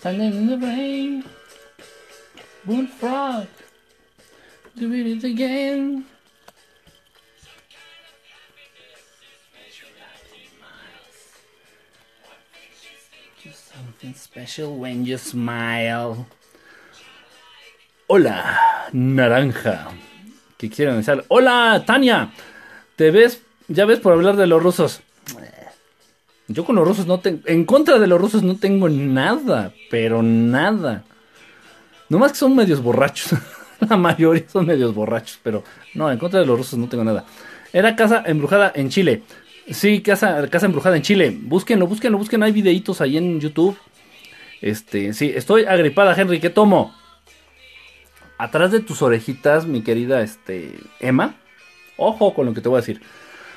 Standing in the rain. Bullfrog. Do it again. Something special when you smile. Hola, naranja. ¿Qué quieren decir? Hola, Tania. ¿Te ves? Ya ves por hablar de los rusos. Yo con los rusos no tengo. En contra de los rusos no tengo nada. Pero nada. No más que son medios borrachos. La mayoría son medios borrachos. Pero no, en contra de los rusos no tengo nada. Era casa embrujada en Chile. Sí, casa, casa embrujada en Chile. Búsquenlo, búsquenlo, búsquenlo. Hay videitos ahí en YouTube. Este, sí, estoy agripada, Henry. ¿Qué tomo? Atrás de tus orejitas, mi querida este, Emma. Ojo con lo que te voy a decir.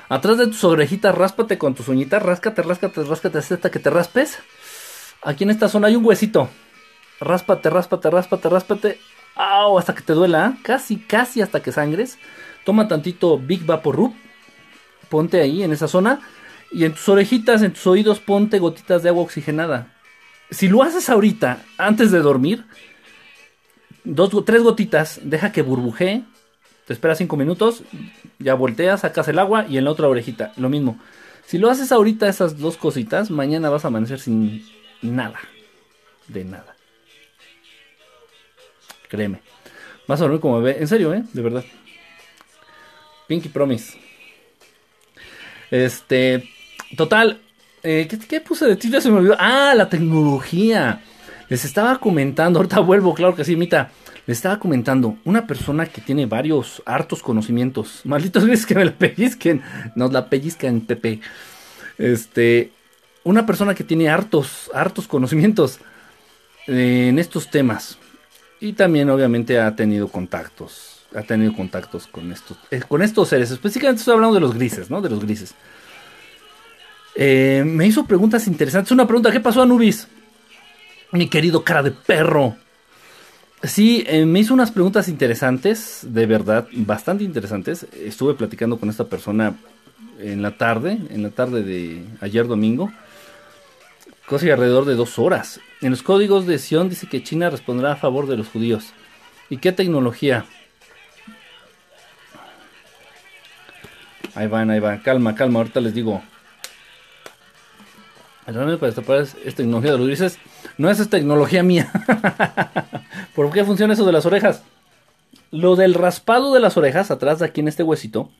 Atrás de tus orejitas, ráspate con tus uñitas. Ráscate, ráscate, ráscate hasta que te raspes. Aquí en esta zona hay un huesito. Ráspate, ráspate, ráspate, ráspate. ¡Au! Hasta que te duela. ¿eh? Casi, casi hasta que sangres. Toma tantito Big Vapor Rub ponte ahí en esa zona. Y en tus orejitas, en tus oídos, ponte gotitas de agua oxigenada. Si lo haces ahorita, antes de dormir, dos, tres gotitas, deja que burbujee. Te esperas cinco minutos, ya volteas, sacas el agua y en la otra orejita, lo mismo. Si lo haces ahorita esas dos cositas, mañana vas a amanecer sin nada. De nada. Créeme. Vas a dormir como bebé. En serio, ¿eh? De verdad. Pinky Promise. Este, total, eh, ¿qué, puse de? Ya se me olvidó. Ah, la tecnología. Les estaba comentando, ahorita vuelvo, claro que sí, Mita. Les estaba comentando, una persona que tiene varios hartos conocimientos. Malditos es que me la pellizquen. Nos la pellizcan, Pepe. Este, una persona que tiene hartos, hartos conocimientos eh, en estos temas. Y también, obviamente, ha tenido contactos ha tenido contactos con estos, eh, con estos seres. Específicamente estoy hablando de los grises, ¿no? De los grises. Eh, me hizo preguntas interesantes. Una pregunta, ¿qué pasó a Nubis? Mi querido cara de perro. Sí, eh, me hizo unas preguntas interesantes, de verdad, bastante interesantes. Estuve platicando con esta persona en la tarde, en la tarde de ayer domingo. Casi alrededor de dos horas. En los códigos de Sion dice que China responderá a favor de los judíos. ¿Y qué tecnología? Ahí van, ahí van. Calma, calma. Ahorita les digo. El remedio para destapar es, tecnología de los grises. No es, tecnología mía. ¿Por qué funciona eso de las orejas? Lo del raspado de las orejas, atrás de aquí en este huesito,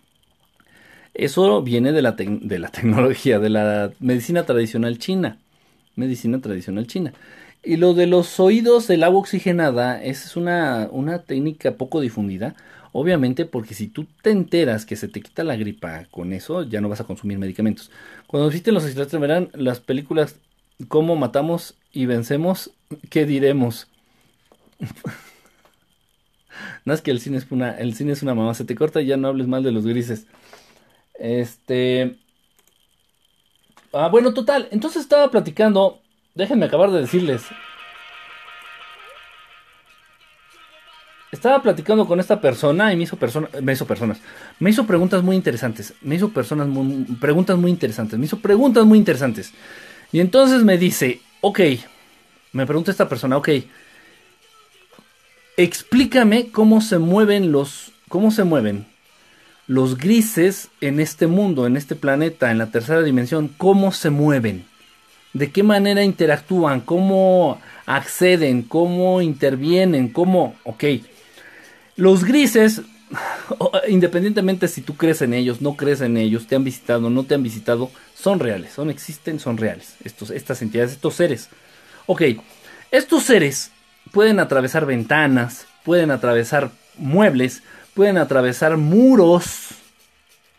eso viene de la, de la tecnología, de la medicina tradicional china. Medicina tradicional china. Y lo de los oídos del agua oxigenada, es una, una técnica poco difundida. Obviamente porque si tú te enteras que se te quita la gripa con eso, ya no vas a consumir medicamentos. Cuando visiten los extraterrestres verán las películas Cómo matamos y vencemos, ¿qué diremos? no es que el cine es una, el cine es una mamá, se te corta y ya no hables mal de los grises. Este... Ah, bueno, total, entonces estaba platicando, déjenme acabar de decirles, estaba platicando con esta persona y me hizo, persona, me hizo personas. Me hizo preguntas muy interesantes. Me hizo personas preguntas muy interesantes. Me hizo preguntas muy interesantes. Y entonces me dice, ok, me pregunta esta persona, ok, explícame cómo se mueven los, cómo se mueven los grises en este mundo, en este planeta, en la tercera dimensión, cómo se mueven, de qué manera interactúan, cómo acceden, cómo intervienen, cómo, ok, los grises, independientemente si tú crees en ellos, no crees en ellos, te han visitado, no te han visitado, son reales, son existen, son reales. Estos, estas entidades, estos seres. Ok, estos seres pueden atravesar ventanas, pueden atravesar muebles, pueden atravesar muros.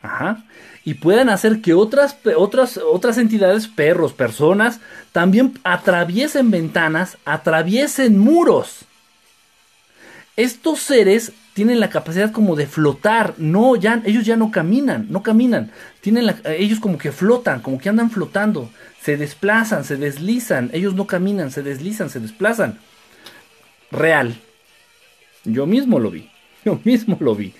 Ajá. Y pueden hacer que otras, otras, otras entidades, perros, personas, también atraviesen ventanas, atraviesen muros estos seres tienen la capacidad como de flotar, no, ya, ellos ya no caminan, no caminan, tienen ellos como que flotan, como que andan flotando, se desplazan, se deslizan, ellos no caminan, se deslizan, se desplazan. Real. Yo mismo lo vi, yo mismo lo vi.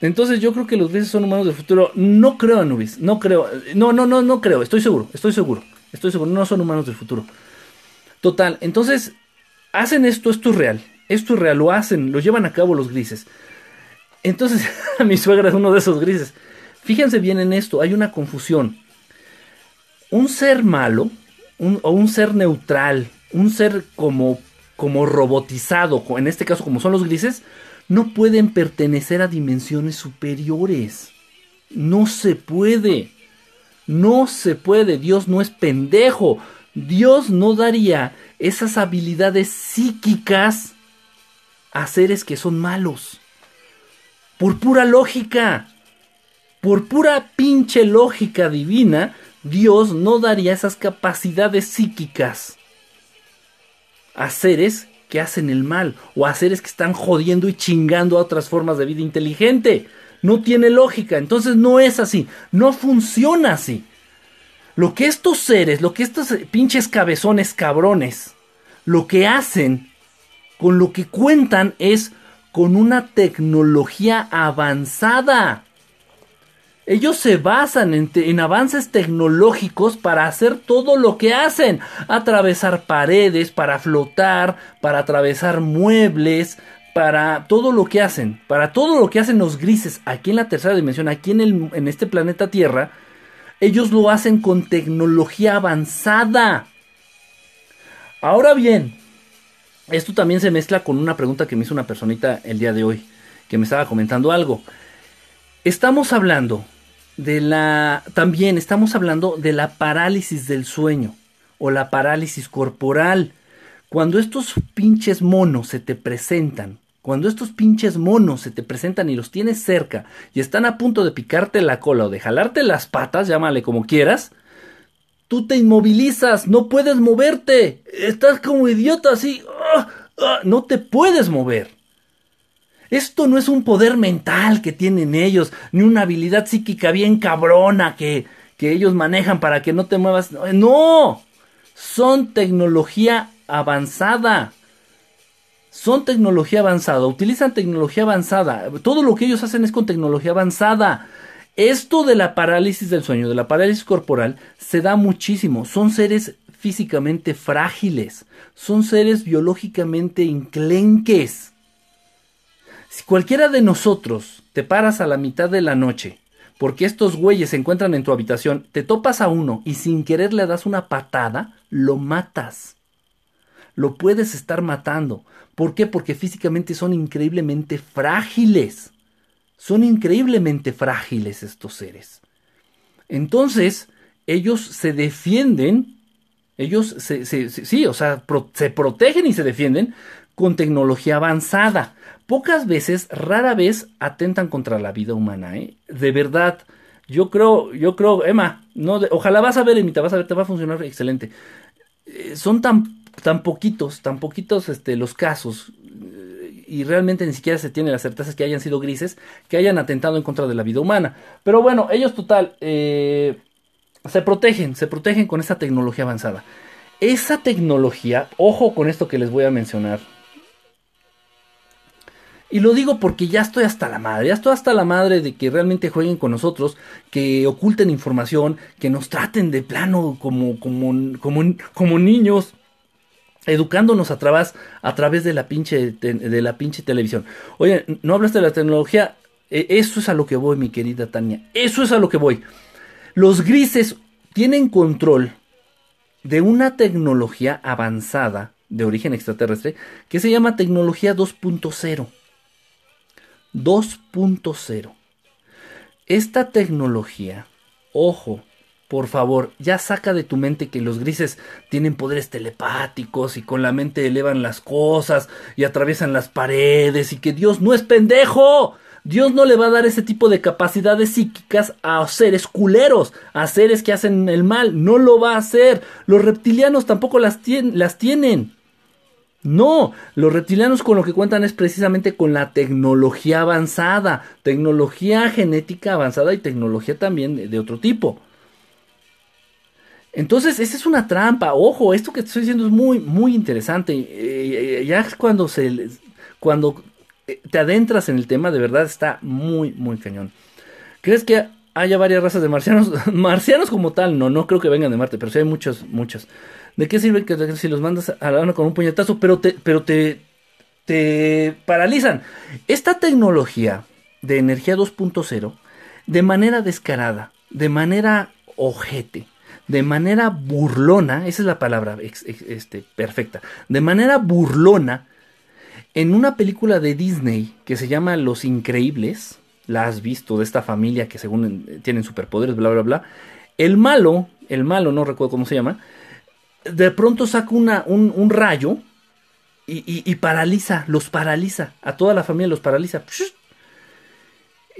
Entonces yo creo que los grises son humanos del futuro. No creo, Anubis, no creo. No, no, no, no creo, estoy seguro, estoy seguro, estoy seguro, no son humanos del futuro. Total, entonces hacen esto, esto es real, esto es real, lo hacen, lo llevan a cabo los grises. Entonces, mi suegra es uno de esos grises. Fíjense bien en esto, hay una confusión. Un ser malo, o un ser neutral, un ser como, como robotizado, en este caso como son los grises, no pueden pertenecer a dimensiones superiores. No se puede. No se puede. Dios no es pendejo. Dios no daría esas habilidades psíquicas a seres que son malos. Por pura lógica. Por pura pinche lógica divina, Dios no daría esas capacidades psíquicas a seres que hacen el mal o a seres que están jodiendo y chingando a otras formas de vida inteligente. No tiene lógica, entonces no es así, no funciona así. Lo que estos seres, lo que estos pinches cabezones cabrones, lo que hacen, con lo que cuentan es con una tecnología avanzada. Ellos se basan en, avances tecnológicos para hacer todo lo que hacen. Atravesar paredes, para flotar, para atravesar muebles, para todo lo que hacen. Para todo lo que hacen los grises aquí en la tercera dimensión, aquí en, este planeta Tierra. Ellos lo hacen con tecnología avanzada. Ahora bien, esto también se mezcla con una pregunta que me hizo una personita el día de hoy, que me estaba comentando algo. Estamos hablando de la también estamos hablando de la parálisis del sueño o la parálisis corporal. Cuando estos pinches monos se te presentan, cuando estos pinches monos se te presentan y los tienes cerca y están a punto de picarte la cola o de jalarte las patas, llámale como quieras, tú te inmovilizas, no puedes moverte, estás como idiota así, ¡ah! ¡Ah! no te puedes mover. Esto no es un poder mental que tienen ellos, ni una habilidad psíquica bien cabrona que, que ellos manejan para que no te muevas. No, son tecnología avanzada. Son tecnología avanzada, utilizan tecnología avanzada. Todo lo que ellos hacen es con tecnología avanzada. Esto de la parálisis del sueño, de la parálisis corporal, se da muchísimo. Son seres físicamente frágiles, son seres biológicamente inclenques. Si cualquiera de nosotros te paras a la mitad de la noche, porque estos güeyes se encuentran en tu habitación, te topas a uno y sin querer le das una patada, lo matas. Lo puedes estar matando. ¿Por qué? Porque físicamente son increíblemente frágiles. Son increíblemente frágiles estos seres. Entonces, ellos se defienden, ellos se, sí, o sea, se protegen y se defienden con tecnología avanzada pocas veces, rara vez atentan contra la vida humana, ¿eh? De verdad. Yo creo, yo creo, Emma, no, ojalá vas a ver, Emita, vas a ver, te va a funcionar excelente. Eh, son tan, tan poquitos, tan poquitos este, los casos, y realmente ni siquiera se tiene la certeza que hayan sido grises, que hayan atentado en contra de la vida humana. Pero bueno, ellos total, eh, se protegen, se protegen con esa tecnología avanzada. Esa tecnología, ojo con esto que les voy a mencionar, y lo digo porque ya estoy hasta la madre, ya estoy hasta la madre de que realmente jueguen con nosotros, que oculten información, que nos traten de plano como, como, como, como niños, educándonos a través, a través de la pinche, de la pinche televisión. Oye, no hablaste de la tecnología, e, eso es a lo que voy, mi querida Tania, eso es a lo que voy. Los grises tienen control de una tecnología avanzada de origen extraterrestre que se llama tecnología 2.0. 2.0. Esta tecnología, ojo, por favor, ya saca de tu mente que los grises tienen poderes telepáticos y con la mente elevan las cosas y atraviesan las paredes y que Dios no es pendejo. Dios no le va a dar ese tipo de capacidades psíquicas a seres culeros, a seres que hacen el mal. No lo va a hacer. Los reptilianos tampoco las, las tienen. No, los reptilianos con lo que cuentan es precisamente con la tecnología avanzada, tecnología genética avanzada y tecnología también de, otro tipo. Entonces, esa es una trampa. Ojo, esto que te estoy diciendo es muy, muy interesante. Eh, eh, ya cuando se, cuando eh, te adentras en el tema, de verdad está muy, muy cañón. ¿Crees que haya varias razas de marcianos? marcianos como tal, no, no creo que vengan de Marte, pero sí hay muchos, muchos. ¿De qué sirve que si los mandas a la con un puñetazo, pero te, pero te, te paralizan? Esta tecnología de energía 2.0, de manera descarada, de manera ojete, de manera burlona, esa es la palabra este, perfecta, de manera burlona, en una película de Disney que se llama Los Increíbles, la has visto, de esta familia que según tienen superpoderes, bla, bla, bla, el malo, el malo, no recuerdo cómo se llama, de pronto saca una, un, rayo y, paraliza, los paraliza, a toda la familia los paraliza.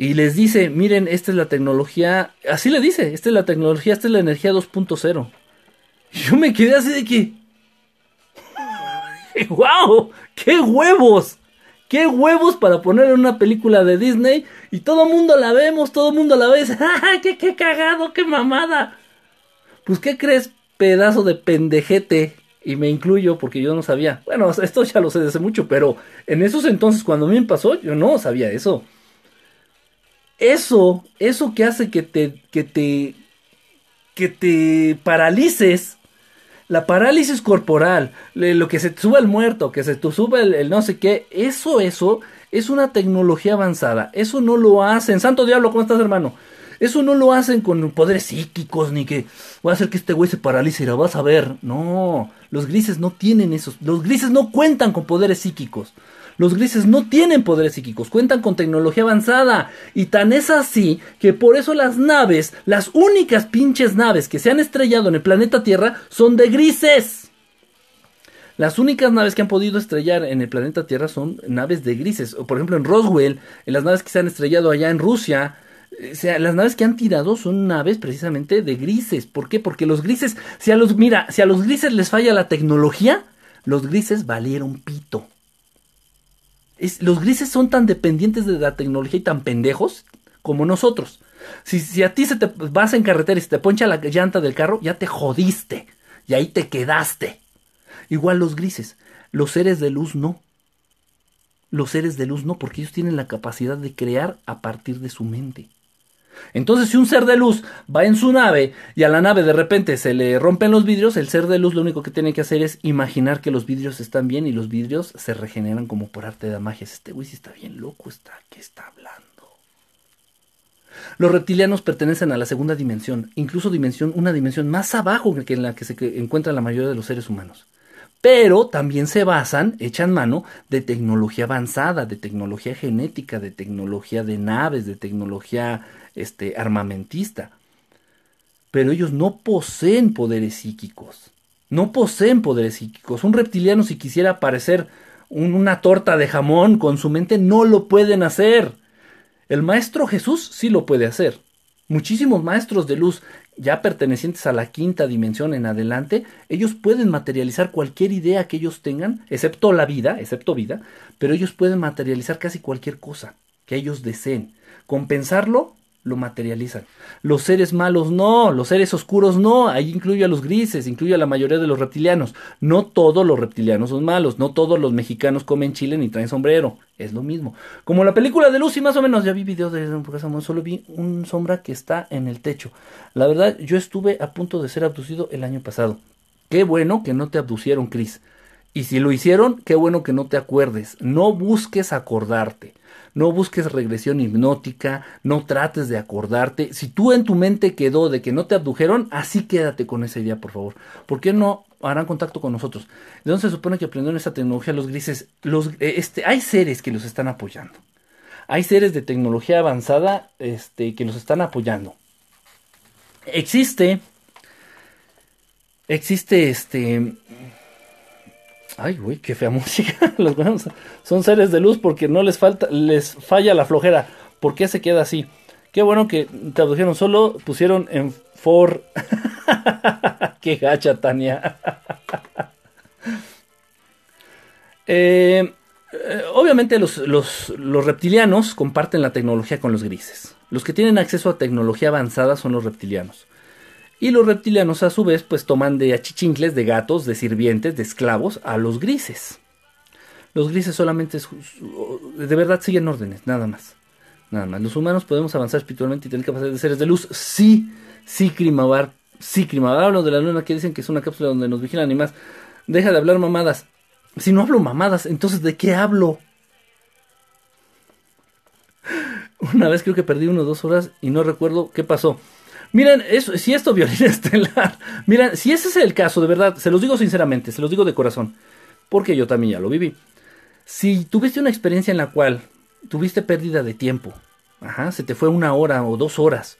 Y les dice, miren, esta es la tecnología, así le dice, esta es la tecnología, esta es la energía 2.0. Yo me quedé así de que... ¡Wow! ¡Qué huevos! ¡Qué huevos para poner en una película de Disney! Y todo el mundo la vemos, todo el mundo la ve. ¡Ah, qué, qué cagado, qué mamada! Pues, ¿qué crees, pedazo de pendejete? Y me incluyo porque yo no sabía. Bueno, esto ya lo sé desde mucho, pero en esos entonces, cuando a mí me pasó, yo no sabía eso. Eso, eso que hace que te, que te, que te paralices, la parálisis corporal, lo que se te sube el muerto, que se te sube el, no sé qué, eso, eso es una tecnología avanzada. Eso no lo hacen. Santo Diablo, ¿cómo estás, hermano? Eso no lo hacen con poderes psíquicos, ni que voy a hacer que este güey se paralice y la vas a ver. No, los grises no tienen esos. Los grises no cuentan con poderes psíquicos. Los grises no tienen poderes psíquicos, cuentan con tecnología avanzada. Y tan es así que por eso las naves, las únicas pinches naves que se han estrellado en el planeta Tierra son de grises. Las únicas naves que han podido estrellar en el planeta Tierra son naves de grises. Por ejemplo en Roswell, en las naves que se han estrellado allá en Rusia. O sea, las naves que han tirado son naves precisamente de grises. ¿Por qué? Porque los grises, si los, mira, si a los grises les falla la tecnología, los grises valieron pito los grises son tan dependientes de la tecnología y tan pendejos como nosotros. Si, si, a ti se te vas en carretera y se te poncha la llanta del carro, ya te jodiste. Y ahí te quedaste. Igual los grises. Los seres de luz no. Los seres de luz no, porque ellos tienen la capacidad de crear a partir de su mente. Entonces, si un ser de luz va en su nave y a la nave de repente se le rompen los vidrios, el ser de luz lo único que tiene que hacer es imaginar que los vidrios están bien y los vidrios se regeneran como por arte de magia. Este güey sí está bien loco, está, ¿qué está hablando? Los reptilianos pertenecen a la segunda dimensión, incluso dimensión, una dimensión más abajo que en la que se encuentra la mayoría de los seres humanos pero también se basan, echan mano de tecnología avanzada, de tecnología genética, de tecnología de naves, de tecnología este, armamentista. Pero ellos no poseen poderes psíquicos. No poseen poderes psíquicos. Un reptiliano si quisiera parecer una torta de jamón con su mente no lo pueden hacer. El maestro Jesús sí lo puede hacer. Muchísimos maestros de luz ya pertenecientes a la quinta dimensión en adelante, ellos pueden materializar cualquier idea que ellos tengan, excepto la vida, excepto vida, pero ellos pueden materializar casi cualquier cosa que ellos deseen. Compensarlo lo materializan. Los seres malos no, los seres oscuros no, ahí incluye a los grises, incluye a la mayoría de los reptilianos. No todos los reptilianos son malos, no todos los mexicanos comen chile ni traen sombrero, es lo mismo. Como la película de Lucy, más o menos, ya vi videos de eso, solo vi un sombra que está en el techo. La verdad, yo estuve a punto de ser abducido el año pasado. Qué bueno que no te abducieron, Chris. Y si lo hicieron, qué bueno que no te acuerdes. No busques acordarte. No busques regresión hipnótica, no trates de acordarte. Si tú en tu mente quedó de que no te abdujeron, así quédate con esa idea, por favor. ¿Por qué no harán contacto con nosotros? ¿De dónde se supone que aprendieron esta tecnología los grises? Los, eh, este, hay seres que los están apoyando. Hay seres de tecnología avanzada este, que los están apoyando. Existe. Existe este Ay, güey, qué fea música. Los son seres de luz porque no les falta, les falla la flojera. ¿Por qué se queda así? Qué bueno que tradujeron solo, pusieron en for. qué gacha, Tania. Eh, eh, obviamente los, los, los reptilianos comparten la tecnología con los grises. Los que tienen acceso a tecnología avanzada son los reptilianos. Y los reptilianos a su vez pues toman de achichincles, de gatos, de sirvientes, de esclavos a los grises. Los grises solamente de verdad siguen órdenes, nada más. Nada más. Los humanos podemos avanzar espiritualmente y tener capacidad de seres de luz. Sí, sí, Krimabar, Sí, Crima, hablo de la luna que dicen que es una cápsula donde nos vigilan y más. Deja de hablar mamadas. Si no hablo mamadas, entonces ¿de qué hablo? Una vez creo que perdí uno o dos horas y no recuerdo qué pasó. Miren, si esto violina estelar, miren, si ese es el caso, de verdad, se los digo sinceramente, se los digo de corazón, porque yo también ya lo viví. Si tuviste una experiencia en la cual tuviste pérdida de tiempo, ajá, se te fue una hora o dos horas,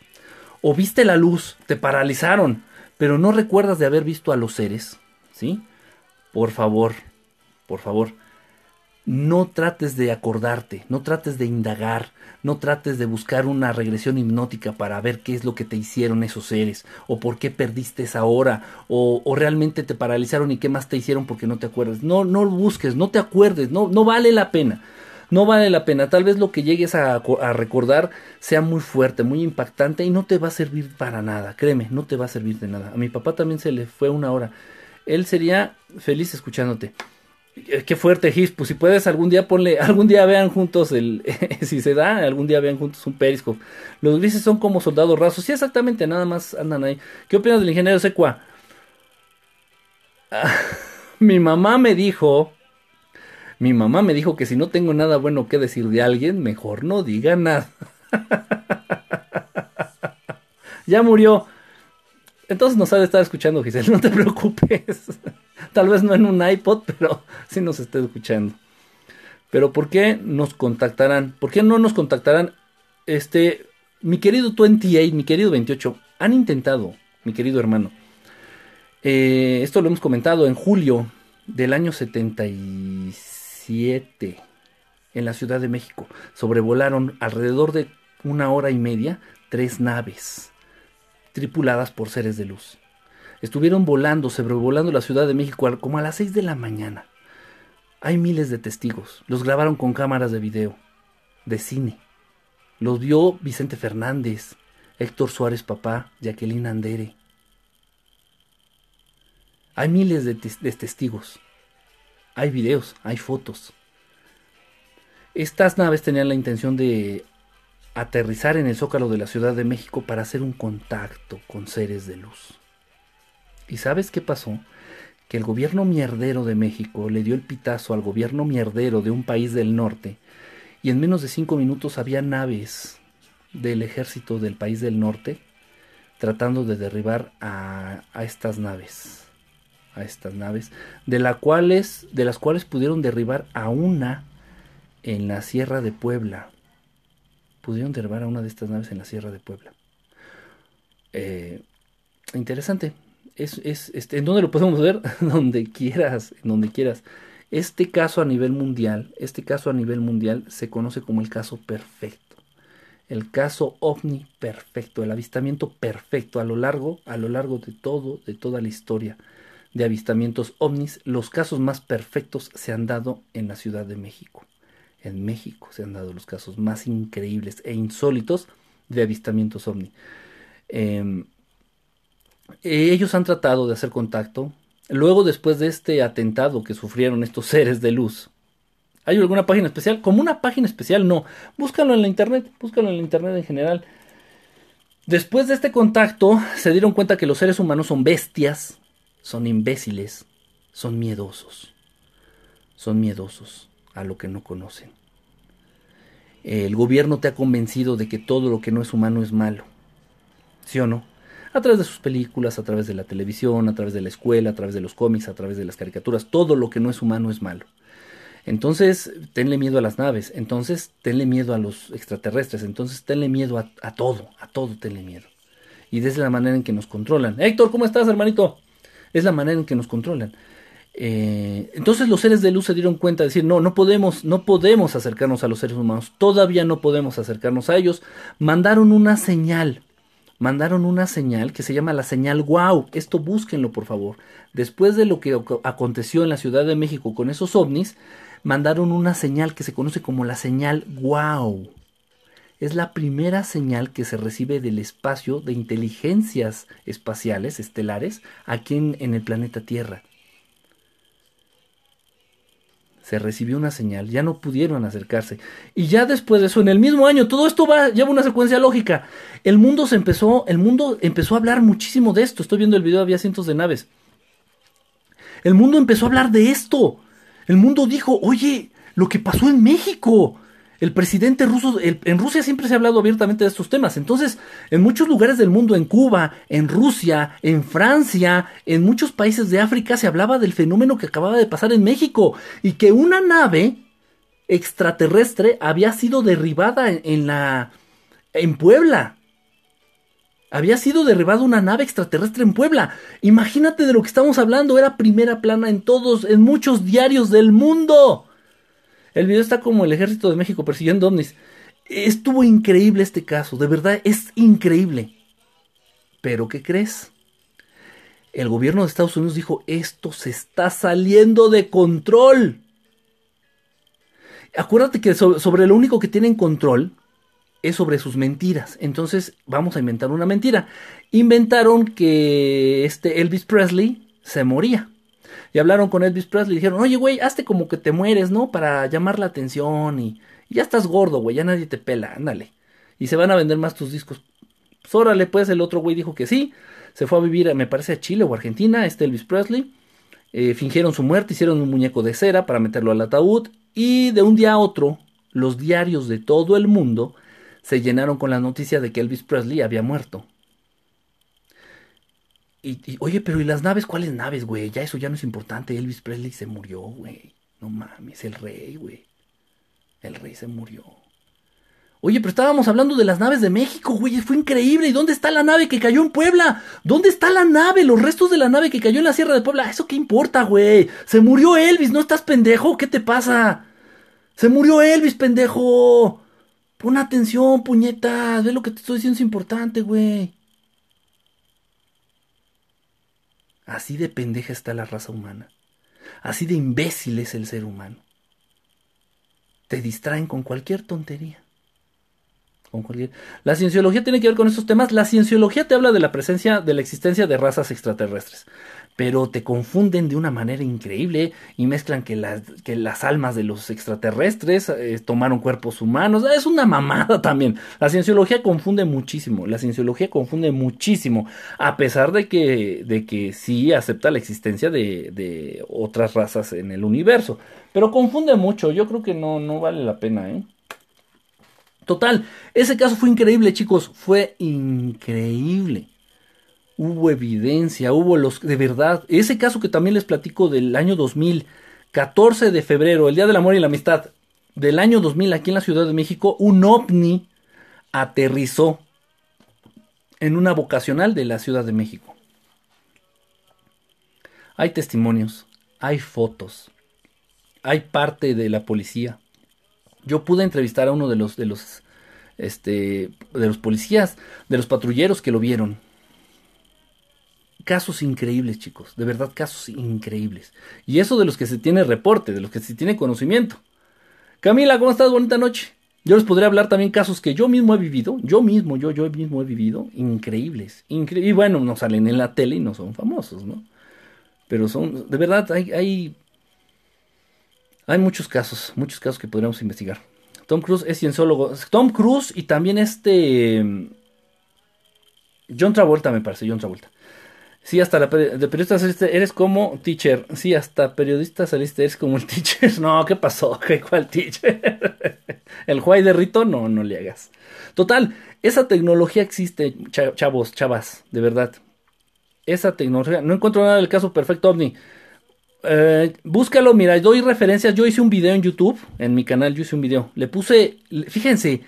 o viste la luz, te paralizaron, pero no recuerdas de haber visto a los seres, ¿sí? Por favor, por favor, no trates de acordarte, no trates de indagar, no trates de buscar una regresión hipnótica para ver qué es lo que te hicieron esos seres, o por qué perdiste esa hora, o, realmente te paralizaron y qué más te hicieron porque no te acuerdas. No, no lo busques, no te acuerdes, no, no vale la pena. No vale la pena. Tal vez lo que llegues a, a recordar sea muy fuerte, muy impactante y no te va a servir para nada. Créeme, no te va a servir de nada. A mi papá también se le fue una hora. Él sería feliz escuchándote. Eh, qué fuerte, Gis. Pues si puedes, algún día ponle, algún día vean juntos el, si se da, algún día vean juntos un periscope. Los grises son como soldados rasos. Sí, exactamente, nada más andan ahí. ¿Qué opinas del ingeniero Secua? mi mamá me dijo, mi mamá me dijo que si no tengo nada bueno que decir de alguien, mejor no diga nada. ya murió. Entonces nos ha de estar escuchando, Giselle, no te preocupes. Tal vez no en un iPod, pero sí nos está escuchando. Pero ¿por qué nos contactarán? ¿Por qué no nos contactarán? Este, mi querido 28, mi querido 28, han intentado, mi querido hermano. Eh, esto lo hemos comentado en julio del año 77 en la Ciudad de México. Sobrevolaron alrededor de una hora y media tres naves tripuladas por seres de luz. Estuvieron volando, sobrevolando la Ciudad de México como a las 6 de la mañana. Hay miles de testigos. Los grabaron con cámaras de video, de cine. Los vio Vicente Fernández, Héctor Suárez Papá, Jacqueline Andere. Hay miles de, de testigos. Hay videos, hay fotos. Estas naves tenían la intención de aterrizar en el zócalo de la Ciudad de México para hacer un contacto con seres de luz. ¿Y sabes qué pasó? Que el gobierno mierdero de México le dio el pitazo al gobierno mierdero de un país del norte y en menos de cinco minutos había naves del ejército del país del norte tratando de derribar a, estas naves a estas naves de, la cuales, de las cuales pudieron derribar a una en la Sierra de Puebla pudieron derribar a una de estas naves en la Sierra de Puebla eh, interesante es, este, ¿En dónde lo podemos ver? donde quieras, donde quieras. Este caso a nivel mundial, este caso a nivel mundial se conoce como el caso perfecto. El caso ovni perfecto, el avistamiento perfecto a lo largo, a lo largo de todo, de toda la historia de avistamientos ovnis, los casos más perfectos se han dado en la Ciudad de México. En México se han dado los casos más increíbles e insólitos de avistamientos ovni. Em, ellos han tratado de hacer contacto. Luego, después de este atentado que sufrieron estos seres de luz, ¿hay alguna página especial? Como una página especial, no. Búscalo en la internet, búscalo en la internet en general. Después de este contacto, se dieron cuenta que los seres humanos son bestias, son imbéciles, son miedosos. Son miedosos a lo que no conocen. El gobierno te ha convencido de que todo lo que no es humano es malo. ¿Sí o no? a través de sus películas, a través de la televisión, a través de la escuela, a través de los cómics, a través de las caricaturas. Todo lo que no es humano es malo. Entonces, tenle miedo a las naves, entonces tenle miedo a los extraterrestres, entonces tenle miedo a, todo, a todo tenle miedo. Y es la manera en que nos controlan. Héctor, ¿cómo estás, hermanito? Es la manera en que nos controlan. Eh, entonces los seres de luz se dieron cuenta de decir, no, no podemos, no podemos acercarnos a los seres humanos, todavía no podemos acercarnos a ellos. Mandaron una señal, mandaron una señal que se llama la señal wow. Esto búsquenlo, por favor. Después de lo que aconteció en la Ciudad de México con esos ovnis, mandaron una señal que se conoce como la señal wow. Es la primera señal que se recibe del espacio de inteligencias espaciales estelares aquí en, en el planeta Tierra. Se recibió una señal, ya no pudieron acercarse. Y ya después de eso, en el mismo año, todo esto va, lleva una secuencia lógica. El mundo se empezó, el mundo empezó a hablar muchísimo de esto. Estoy viendo el video, había cientos de naves. El mundo empezó a hablar de esto. El mundo dijo, oye, lo que pasó en México. El presidente ruso, en Rusia siempre se ha hablado abiertamente de estos temas. Entonces, en muchos lugares del mundo, en Cuba, en Rusia, en Francia, en muchos países de África, se hablaba del fenómeno que acababa de pasar en México y que una nave extraterrestre había sido derribada en, la en Puebla. Había sido derribada una nave extraterrestre en Puebla. Imagínate de lo que estamos hablando. Era primera plana en todos, en muchos diarios del mundo. El video está como el ejército de México persiguiendo ovnis. Estuvo increíble este caso, de verdad es increíble. Pero ¿qué crees? El gobierno de Estados Unidos dijo, esto se está saliendo de control. Acuérdate que sobre lo único que tienen control es sobre sus mentiras. Entonces vamos a inventar una mentira. Inventaron que este Elvis Presley se moría y hablaron con Elvis Presley y dijeron, oye, güey, hazte como que te mueres, ¿no? Para llamar la atención y, ya estás gordo, güey, ya nadie te pela, ándale. Y se van a vender más tus discos. Pues órale, pues el otro güey dijo que sí. Se fue a vivir, me parece, a Chile o Argentina, este Elvis Presley. Eh, fingieron su muerte, hicieron un muñeco de cera para meterlo al ataúd. Y de un día a otro, los diarios de todo el mundo se llenaron con la noticia de que Elvis Presley había muerto. Y, oye, pero ¿y las naves? ¿Cuáles naves, güey? Ya eso ya no es importante. Elvis Presley se murió, güey. No mames, el rey, güey. El rey se murió. Oye, pero estábamos hablando de las naves de México, güey. Fue increíble. ¿Y dónde está la nave que cayó en Puebla? ¿Dónde está la nave? Los restos de la nave que cayó en la Sierra de Puebla. ¿Eso qué importa, güey? Se murió Elvis, ¿no estás pendejo? ¿Qué te pasa? Se murió Elvis, pendejo. Pon atención, puñetas. Ve lo que te estoy diciendo es importante, güey. Así de pendeja está la raza humana. Así de imbécil es el ser humano. Te distraen con cualquier tontería. La cienciología tiene que ver con estos temas. La cienciología te habla de la presencia, de la existencia de razas extraterrestres pero te confunden de una manera increíble y mezclan que las, que las almas de los extraterrestres eh, tomaron cuerpos humanos. Es una mamada también. La cienciología confunde muchísimo. La cienciología confunde muchísimo. A pesar de que, de que sí acepta la existencia de, de otras razas en el universo. Pero confunde mucho. Yo creo que no, no vale la pena, ¿eh? Total, ese caso fue increíble, chicos. Fue increíble hubo evidencia, hubo los de verdad. Ese caso que también les platico del año 2000, 14 de febrero, el Día del Amor y la Amistad del año 2000 aquí en la Ciudad de México, un ovni aterrizó en una vocacional de la Ciudad de México. Hay testimonios, hay fotos, hay parte de la policía. Yo pude entrevistar a uno de los de los este de los policías, de los patrulleros que lo vieron casos increíbles, chicos, de verdad casos increíbles. Y eso de los que se tiene reporte, de los que se tiene conocimiento. Camila, ¿cómo estás? Bonita noche. Yo les podría hablar también casos que yo mismo he vivido, yo mismo, yo, yo mismo he vivido, increíbles. y bueno, no salen en la tele y no son famosos, ¿no? Pero son, de verdad, hay, hay muchos casos, muchos casos que podríamos investigar. Tom Cruise es cienciólogo. Tom Cruise y también este... John Travolta, me parece, John Travolta. Sí, hasta la periodista saliste, eres como teacher. Sí, hasta periodista saliste, eres como el teacher. No, ¿qué pasó? ¿Qué, ¿Cuál teacher? el Huay de Rito, no, no le hagas. Total, esa tecnología existe, chavos, chavas, de verdad. Esa tecnología, no encuentro nada del caso perfecto ovni. Eh, búscalo, mira, doy referencias. Yo hice un video en YouTube, en mi canal, yo hice un video. Le puse, fíjense,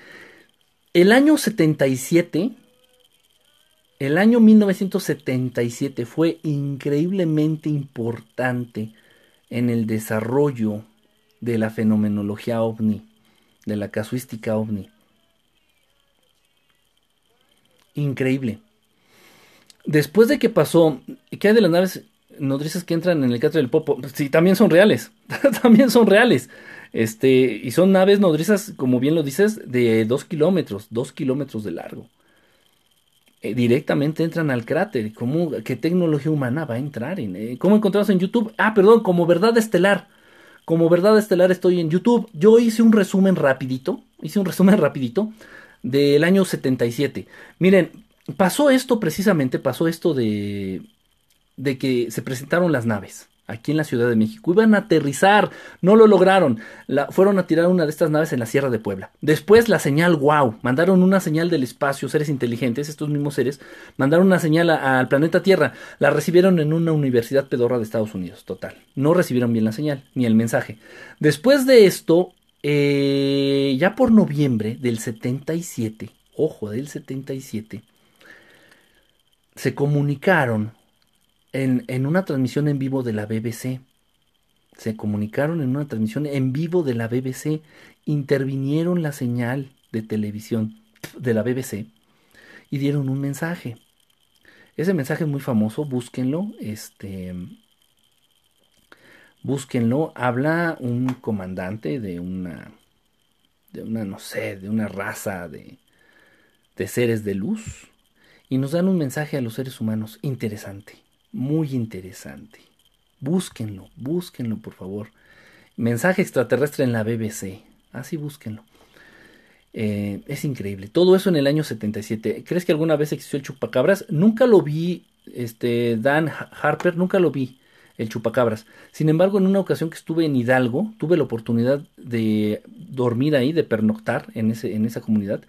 el año 77 el año 1977 fue increíblemente importante en el desarrollo de la fenomenología ovni, de la casuística ovni. Increíble. Después de que pasó, ¿qué hay de las naves nodrizas que entran en el cráter del Popo? Sí, también son reales. también son reales. Este, y son naves nodrizas, como bien lo dices, de dos kilómetros, dos kilómetros de largo. Eh, directamente entran al cráter. ¿Cómo, ¿Qué tecnología humana va a entrar? En, eh? ¿Cómo encontramos en YouTube? Ah, perdón, como verdad estelar. como verdad estelar estoy en YouTube. Yo hice un resumen rapidito, hice un resumen rapidito del año 77. Miren, pasó esto precisamente, pasó esto de, de que se presentaron las naves aquí en la Ciudad de México. Iban a aterrizar, no lo lograron. Fueron a tirar una de estas naves en la Sierra de Puebla. Después la señal wow, mandaron una señal del espacio, seres inteligentes, estos mismos seres, mandaron una señal al planeta Tierra. La recibieron en una universidad pedorra de Estados Unidos, total. No recibieron bien la señal, ni el mensaje. Después de esto, eh, ya por noviembre del 77, ojo, del 77, se comunicaron en, una transmisión en vivo de la BBC. Se comunicaron en una transmisión en vivo de la BBC, intervinieron la señal de televisión de la BBC y dieron un mensaje. Ese mensaje es muy famoso, búsquenlo, este búsquenlo, habla un comandante de una de una no sé, de una raza de de seres de luz y nos dan un mensaje a los seres humanos interesante muy interesante. Búsquenlo, búsquenlo por favor. Mensaje extraterrestre en la BBC. Así búsquenlo. Eh, es increíble. Todo eso en el año 77. ¿Crees que alguna vez existió el chupacabras? Nunca lo vi, este, Dan Harper, nunca lo vi, el chupacabras. Sin embargo, en una ocasión que estuve en Hidalgo, tuve la oportunidad de dormir ahí, de pernoctar en, ese, en esa comunidad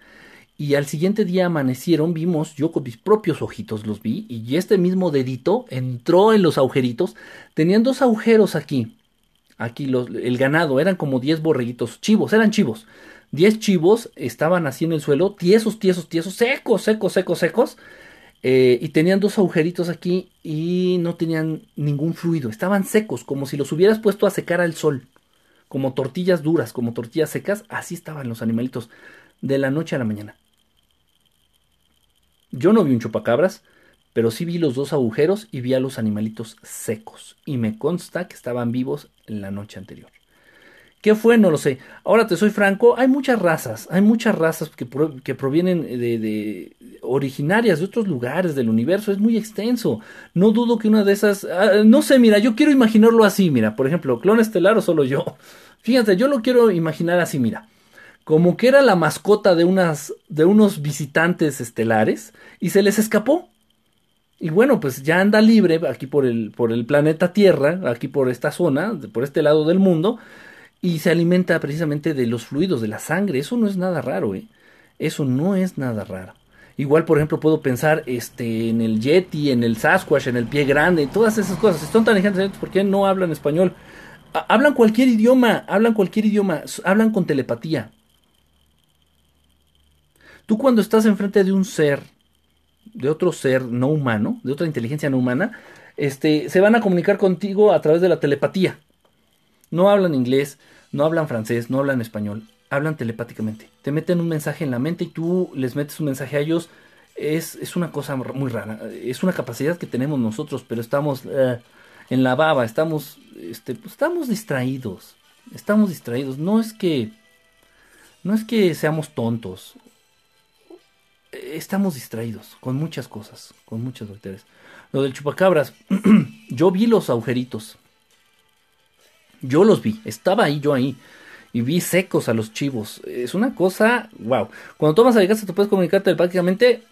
y al siguiente día amanecieron, vimos, yo con mis propios ojitos los vi, y este mismo dedito entró en los agujeritos. Tenían dos agujeros aquí. Aquí el ganado, eran como 10 borreguitos, chivos, eran chivos. 10 chivos estaban así en el suelo, tiesos, tiesos, tiesos, secos, secos, secos, secos. Eh, y tenían dos agujeritos aquí y no tenían ningún fluido. Estaban secos, como si los hubieras puesto a secar al sol. Como tortillas duras, como tortillas secas. Así estaban los animalitos de la noche a la mañana. Yo no vi un chupacabras, pero sí vi los dos agujeros y vi a los animalitos secos. Y me consta que estaban vivos en la noche anterior. ¿Qué fue? No lo sé. Ahora te soy franco, hay muchas razas, hay muchas razas que, provienen de, de, originarias de otros lugares del universo, es muy extenso. No dudo que una de esas, ah, no sé, mira, yo quiero imaginarlo así, mira, por ejemplo, clon estelar o solo yo. Fíjate, yo lo quiero imaginar así, mira como que era la mascota de, unas, de unos visitantes estelares y se les escapó. Y bueno, pues ya anda libre aquí por el, por el planeta Tierra, aquí por esta zona, por este lado del mundo, y se alimenta precisamente de los fluidos, de la sangre. Eso no es nada raro, ¿eh? Eso no es nada raro. Igual, por ejemplo, puedo pensar este, en el Yeti, en el Sasquatch, en el pie grande, todas esas cosas. Están tan inteligentes, ¿por qué no hablan español? hablan cualquier idioma, hablan cualquier idioma, hablan con telepatía. Tú cuando estás enfrente de un ser, de otro ser no humano, de otra inteligencia no humana, este, se van a comunicar contigo a través de la telepatía. No hablan inglés, no hablan francés, no hablan español, hablan telepáticamente. Te meten un mensaje en la mente y tú les metes un mensaje a ellos. Es, es una cosa muy rara. Es una capacidad que tenemos nosotros, pero estamos eh, en la baba, estamos, este, pues, estamos distraídos. Estamos distraídos. No es que no es que seamos tontos estamos distraídos con muchas cosas, con muchas bacterias. Lo del chupacabras, yo vi los agujeritos. Yo los vi, estaba ahí yo ahí. Y vi secos a los chivos. Es una cosa, wow. Cuando tomas ayahuasca te puedes comunicar telepáticamente.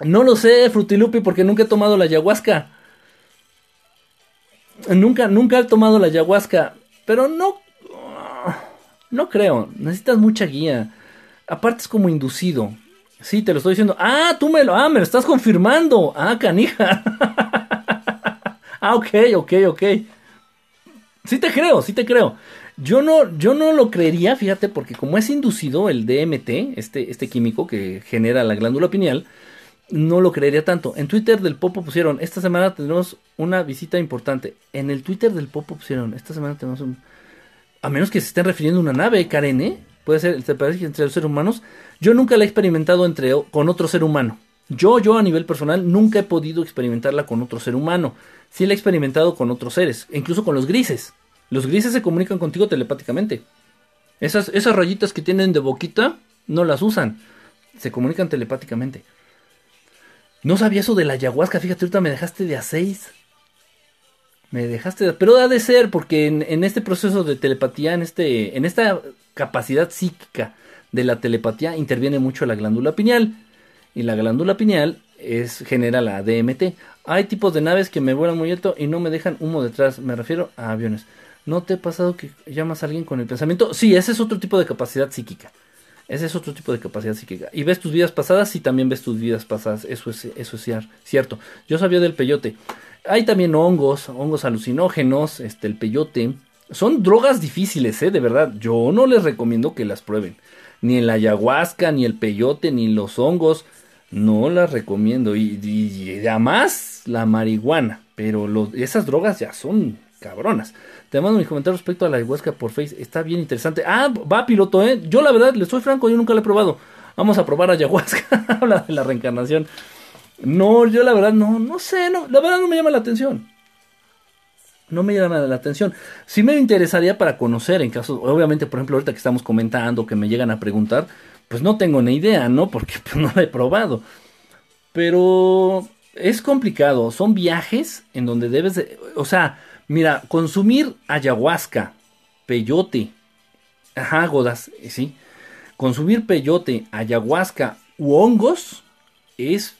No lo sé, Frutilupi, porque nunca he tomado la ayahuasca. Nunca, nunca he tomado la ayahuasca. Pero no, no creo. Necesitas mucha guía. Aparte es como inducido. Sí, te lo estoy diciendo. Ah, tú me lo, ah, me lo estás confirmando. Ah, canija. ah, ok, ok, ok. Sí te creo, sí te creo. Yo no, yo no lo creería, fíjate, porque como es inducido el DMT, este, este químico que genera la glándula pineal, no lo creería tanto. En Twitter del Popo pusieron, esta semana tenemos una visita importante. En el Twitter del Popo pusieron, esta semana tenemos un... A menos que se estén refiriendo a una nave, Karen, ¿eh? Puede ser, se parece entre los seres humanos. Yo nunca la he experimentado entre, con otro ser humano. Yo, yo a nivel personal, nunca he podido experimentarla con otro ser humano. Sí la he experimentado con otros seres, incluso con los grises. Los grises se comunican contigo telepáticamente. Esas, esas rayitas que tienen de boquita, no las usan. Se comunican telepáticamente. No sabía eso de la ayahuasca, fíjate, ahorita me dejaste de a seis. Me dejaste, pero ha de ser porque en, este proceso de telepatía, en este, en esta capacidad psíquica de la telepatía interviene mucho la glándula pineal y la glándula pineal es genera la DMT. Hay tipos de naves que me vuelan muy alto y no me dejan humo detrás. Me refiero a aviones. ¿No te ha pasado que llamas a alguien con el pensamiento? Sí, ese es otro tipo de capacidad psíquica. Ese es otro tipo de capacidad psíquica. Y ves tus vidas pasadas, sí, también ves tus vidas pasadas. Eso es, eso es cierto. Yo sabía del peyote. Hay también hongos, hongos alucinógenos, este, el peyote. Son drogas difíciles, ¿eh? De verdad. Yo no les recomiendo que las prueben. Ni el ayahuasca, ni el peyote, ni los hongos. No las recomiendo. Y, además la marihuana. Pero esas drogas ya son cabronas. Te mando mi comentario respecto a la ayahuasca por Face. Está bien interesante. Ah, va piloto, ¿eh? Yo la verdad, le soy franco, yo nunca la he probado. Vamos a probar ayahuasca. Habla de la reencarnación. No, yo la verdad no, no sé, no, la verdad no me llama la atención. No me llama la atención. Sí me interesaría para conocer en caso, obviamente, por ejemplo, ahorita que estamos comentando, que me llegan a preguntar, pues no tengo ni idea, ¿no? Porque pues, no la he probado. Pero es complicado, son viajes en donde debes de, o sea, mira, consumir ayahuasca, peyote, ajá, godas, sí. Consumir peyote, ayahuasca u hongos es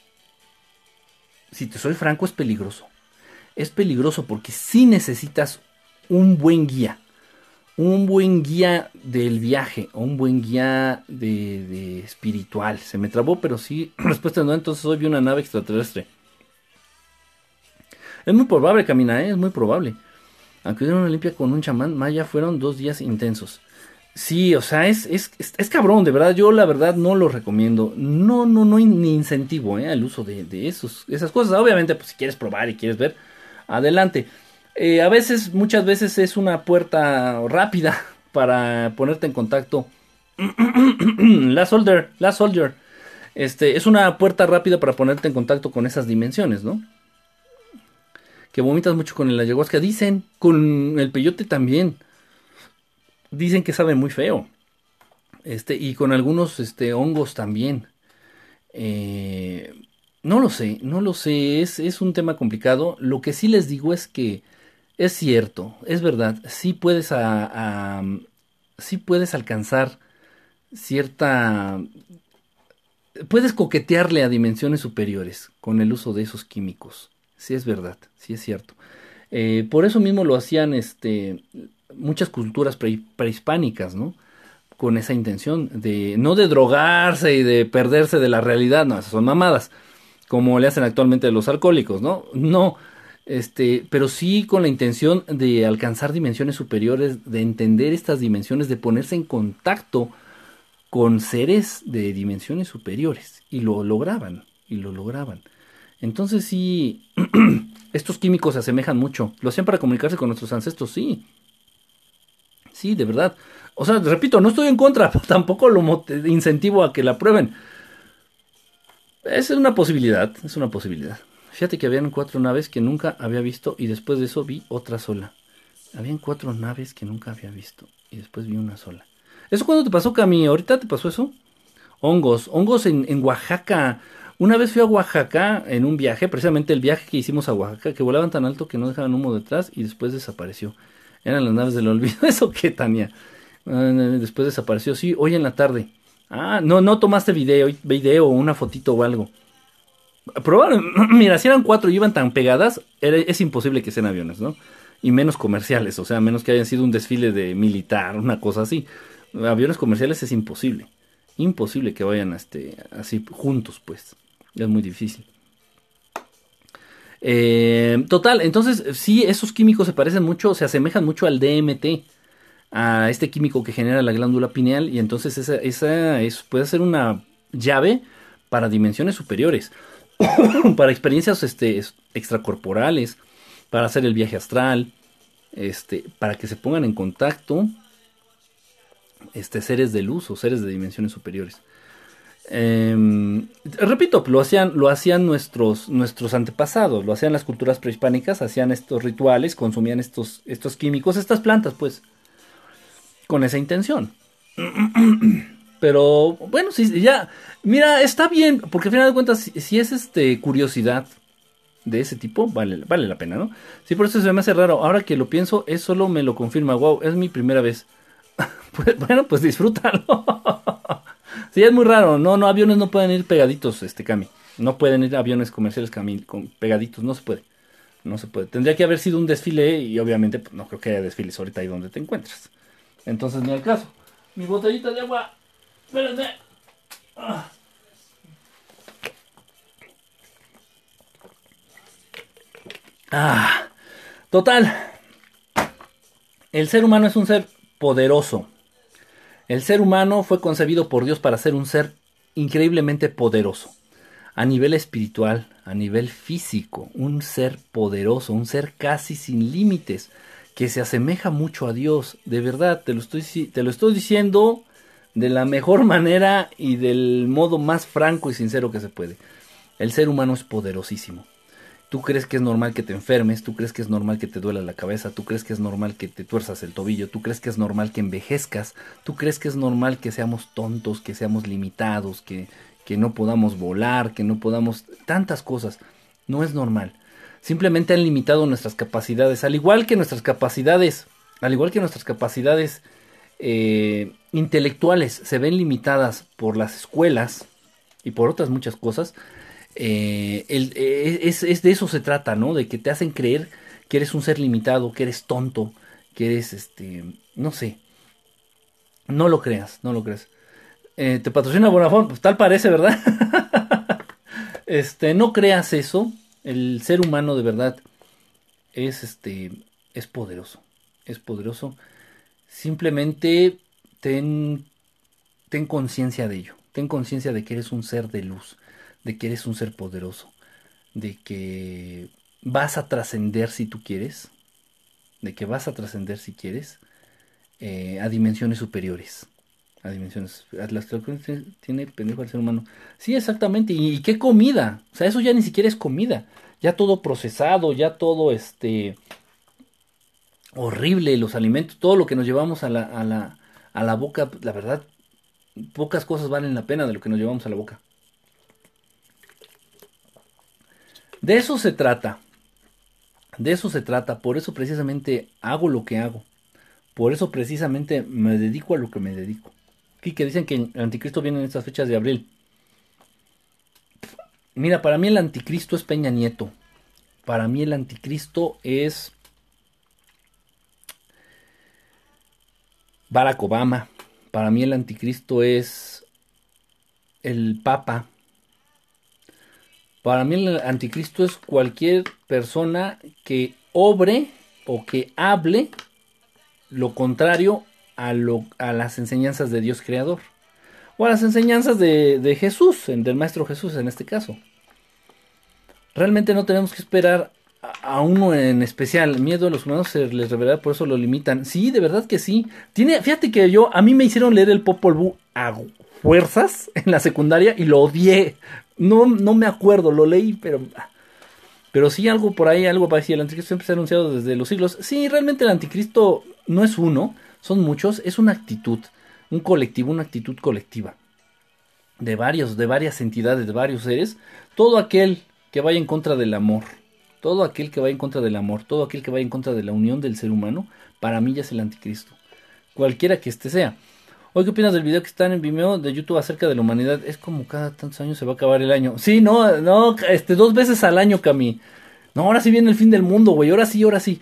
si te soy franco, es peligroso. Es peligroso porque si necesitas un buen guía. Un buen guía del viaje. Un buen guía de, espiritual. Se me trabó, pero sí. Respuesta no, entonces hoy vi una nave extraterrestre. Es muy probable, Camina, ¿eh? es muy probable. Aunque hubiera una limpia con un chamán maya, fueron dos días intensos. Sí, o sea, es, es, es, cabrón, de verdad. Yo la verdad no lo recomiendo. No, no, no, ni incentivo ¿eh? al uso de, de esos, esas cosas. Obviamente, pues si quieres probar y quieres ver, adelante. Eh, a veces, muchas veces es una puerta rápida para ponerte en contacto. la Soldier, la Soldier. Este, es una puerta rápida para ponerte en contacto con esas dimensiones, ¿no? Que vomitas mucho con el ayahuasca. Dicen, con el peyote también dicen que sabe muy feo. Este, y con algunos este, hongos también. Eh, no lo sé, no lo sé, es, es, un tema complicado. Lo que sí les digo es que es cierto, es verdad, sí puedes, a, sí puedes alcanzar cierta... Puedes coquetearle a dimensiones superiores con el uso de esos químicos. Sí es verdad, sí es cierto. Eh, por eso mismo lo hacían este, muchas culturas prehispánicas, ¿no? Con esa intención de no de drogarse y de perderse de la realidad, no, esas son mamadas, como le hacen actualmente los alcohólicos, ¿no? No, este, pero sí con la intención de alcanzar dimensiones superiores, de entender estas dimensiones, de ponerse en contacto con seres de dimensiones superiores y lo lograban, y lo lograban. Entonces sí, estos químicos se asemejan mucho. Lo hacían para comunicarse con nuestros ancestros, sí. Sí, de verdad. O sea, repito, no estoy en contra, tampoco lo incentivo a que la prueben. Es una posibilidad, es una posibilidad. Fíjate que habían cuatro naves que nunca había visto y después de eso vi otra sola. Habían cuatro naves que nunca había visto y después vi una sola. ¿Eso cuándo te pasó, Cami? ¿Ahorita te pasó eso? Hongos, hongos en, en Oaxaca. Una vez fui a Oaxaca en un viaje, precisamente el viaje que hicimos a Oaxaca, que volaban tan alto que no dejaban humo detrás y después desapareció. Eran las naves del olvido. ¿Eso qué, Tania? Ah, después desapareció. Sí, hoy en la tarde. Ah, no, no tomaste video, video o una fotito o algo. Probablemente, mira, si eran cuatro y iban tan pegadas, es imposible que sean aviones, ¿no? Y menos comerciales, o sea, menos que hayan sido un desfile de militar, una cosa así. Aviones comerciales es imposible. Imposible que vayan este, así juntos, pues. Es muy difícil. Eh, total, entonces sí, esos químicos se parecen mucho, se asemejan mucho al DMT, a este químico que genera la glándula pineal, y entonces esa, esa puede ser una llave para dimensiones superiores, para experiencias este, extracorporales, para hacer el viaje astral, este, para que se pongan en contacto este, seres de luz o seres de dimensiones superiores. Em, repito, lo hacían, lo hacían nuestros, nuestros antepasados, lo hacían las culturas prehispánicas, hacían estos rituales, consumían estos, estos químicos, estas plantas, pues, con esa intención. Pero bueno, sí, ya, mira, está bien, porque al final de cuentas, si, es este curiosidad, de ese tipo, vale, vale la pena, ¿no? Sí, por eso se me hace raro. Ahora que lo pienso, es solo me lo confirma. Wow, es mi primera vez. Pues, bueno, pues disfrútalo. sí, es muy raro. No, no, aviones no pueden ir pegaditos, este Cami. No pueden ir aviones comerciales con pegaditos, no se puede. No se puede. Tendría que haber sido un desfile y obviamente pues, no creo que haya desfiles ahorita ahí donde te encuentras. Entonces, ni el caso. Mi botellita de agua. Espérense. Ah. ah. Total. El ser humano es un ser poderoso. El ser humano fue concebido por Dios para ser un ser increíblemente poderoso. A nivel espiritual, a nivel físico, un ser poderoso, un ser casi sin límites, que se asemeja mucho a Dios. De verdad, te lo estoy, te lo estoy diciendo de la mejor manera y del modo más franco y sincero que se puede. El ser humano es poderosísimo. Tú crees que es normal que te enfermes, tú crees que es normal que te duela la cabeza, tú crees que es normal que te tuerzas el tobillo, tú crees que es normal que envejezcas, tú crees que es normal que seamos tontos, que seamos limitados, que, que no podamos volar, que no podamos... tantas cosas. No es normal. Simplemente han limitado nuestras capacidades, al igual que nuestras capacidades, al igual que nuestras capacidades eh, intelectuales se ven limitadas por las escuelas y por otras muchas cosas, eh, eh, es, de eso se trata, ¿no? De que te hacen creer que eres un ser limitado, que eres tonto, que eres, este, no sé. No lo creas, no lo creas. Eh, te patrocina Bonafont, pues tal parece, ¿verdad? este, no creas eso. El ser humano de verdad es este es poderoso. Es poderoso. Simplemente ten ten conciencia de ello. Ten conciencia de que eres un ser de luz, de que eres un ser poderoso, de que vas a trascender si tú quieres, de que vas a trascender si quieres eh, a dimensiones superiores a dimensiones. Las tiene pendejo al ser humano. Sí, exactamente. ¿Y, qué comida? O sea, eso ya ni siquiera es comida. Ya todo procesado, ya todo este horrible, los alimentos, todo lo que nos llevamos a la, a la, a la boca, la verdad, pocas cosas valen la pena de lo que nos llevamos a la boca. De eso se trata. De eso se trata. Por eso precisamente hago lo que hago. Por eso precisamente me dedico a lo que me dedico que dicen que el anticristo viene en estas fechas de abril. Mira, para mí el anticristo es Peña Nieto. Para mí el anticristo es Barack Obama. Para mí el anticristo es el Papa. Para mí el anticristo es cualquier persona que obre o que hable lo contrario a, las enseñanzas de Dios creador. O a las enseñanzas de, Jesús, del Maestro Jesús en este caso. Realmente no tenemos que esperar a, uno en especial. Miedo a los humanos se les revela, por eso lo limitan. Sí, de verdad que sí. Tiene, fíjate que yo, a mí me hicieron leer el Popol Vuh a fuerzas en la secundaria y lo odié. No, no me acuerdo, lo leí, pero... Pero sí algo por ahí, algo parecido. El anticristo siempre se ha anunciado desde los siglos. Sí, realmente el anticristo no es uno son muchos, es una actitud, un colectivo, una actitud colectiva de varios, de varias entidades, de varios seres, todo aquel que vaya en contra del amor, todo aquel que vaya en contra del amor, todo aquel que vaya en contra de la unión del ser humano, para mí ya es el anticristo, cualquiera que este sea. Hoy, ¿qué opinas del video que está en Vimeo de YouTube acerca de la humanidad? Es como cada tantos años se va a acabar el año. Sí, no, no, este, dos veces al año, Cami. No, ahora sí viene el fin del mundo, güey. Ahora sí, ahora sí.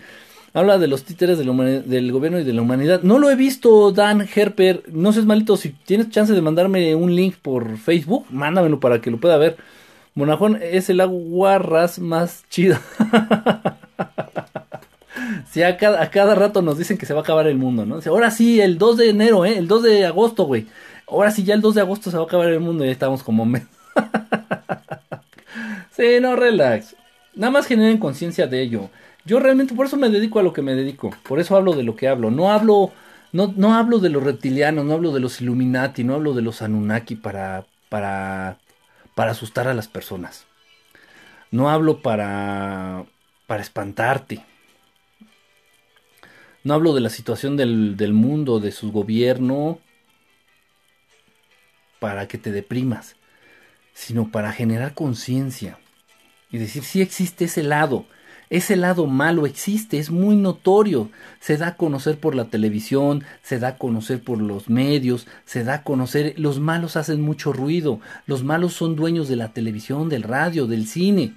Habla de los títeres del gobierno y de la humanidad. No lo he visto, Dan Herper. No seas malito. Si tienes chance de mandarme un link por Facebook, mándamelo para que lo pueda ver. Monajón es el aguarras más chido. Si a cada, a cada rato nos dicen que se va a acabar el mundo, ¿no? Ahora sí, el 2 de enero, ¿eh? El 2 de agosto, güey. Ahora sí, ya el 2 de agosto se va a acabar el mundo y ya estamos como... sí, no, relax. Nada más generen conciencia de ello. Yo realmente por eso me dedico a lo que me dedico, por eso hablo de lo que hablo. No hablo, no, no hablo de los reptilianos, no hablo de los Illuminati, no hablo de los Anunnaki para, para, para asustar a las personas. No hablo para, para espantarte. No hablo de la situación del, del mundo, de su gobierno, para que te deprimas, sino para generar conciencia y decir, sí existe ese lado. Ese lado malo existe, es muy notorio. Se da a conocer por la televisión, se da a conocer por los medios, se da a conocer. Los malos hacen mucho ruido. Los malos son dueños de la televisión, del radio, del cine.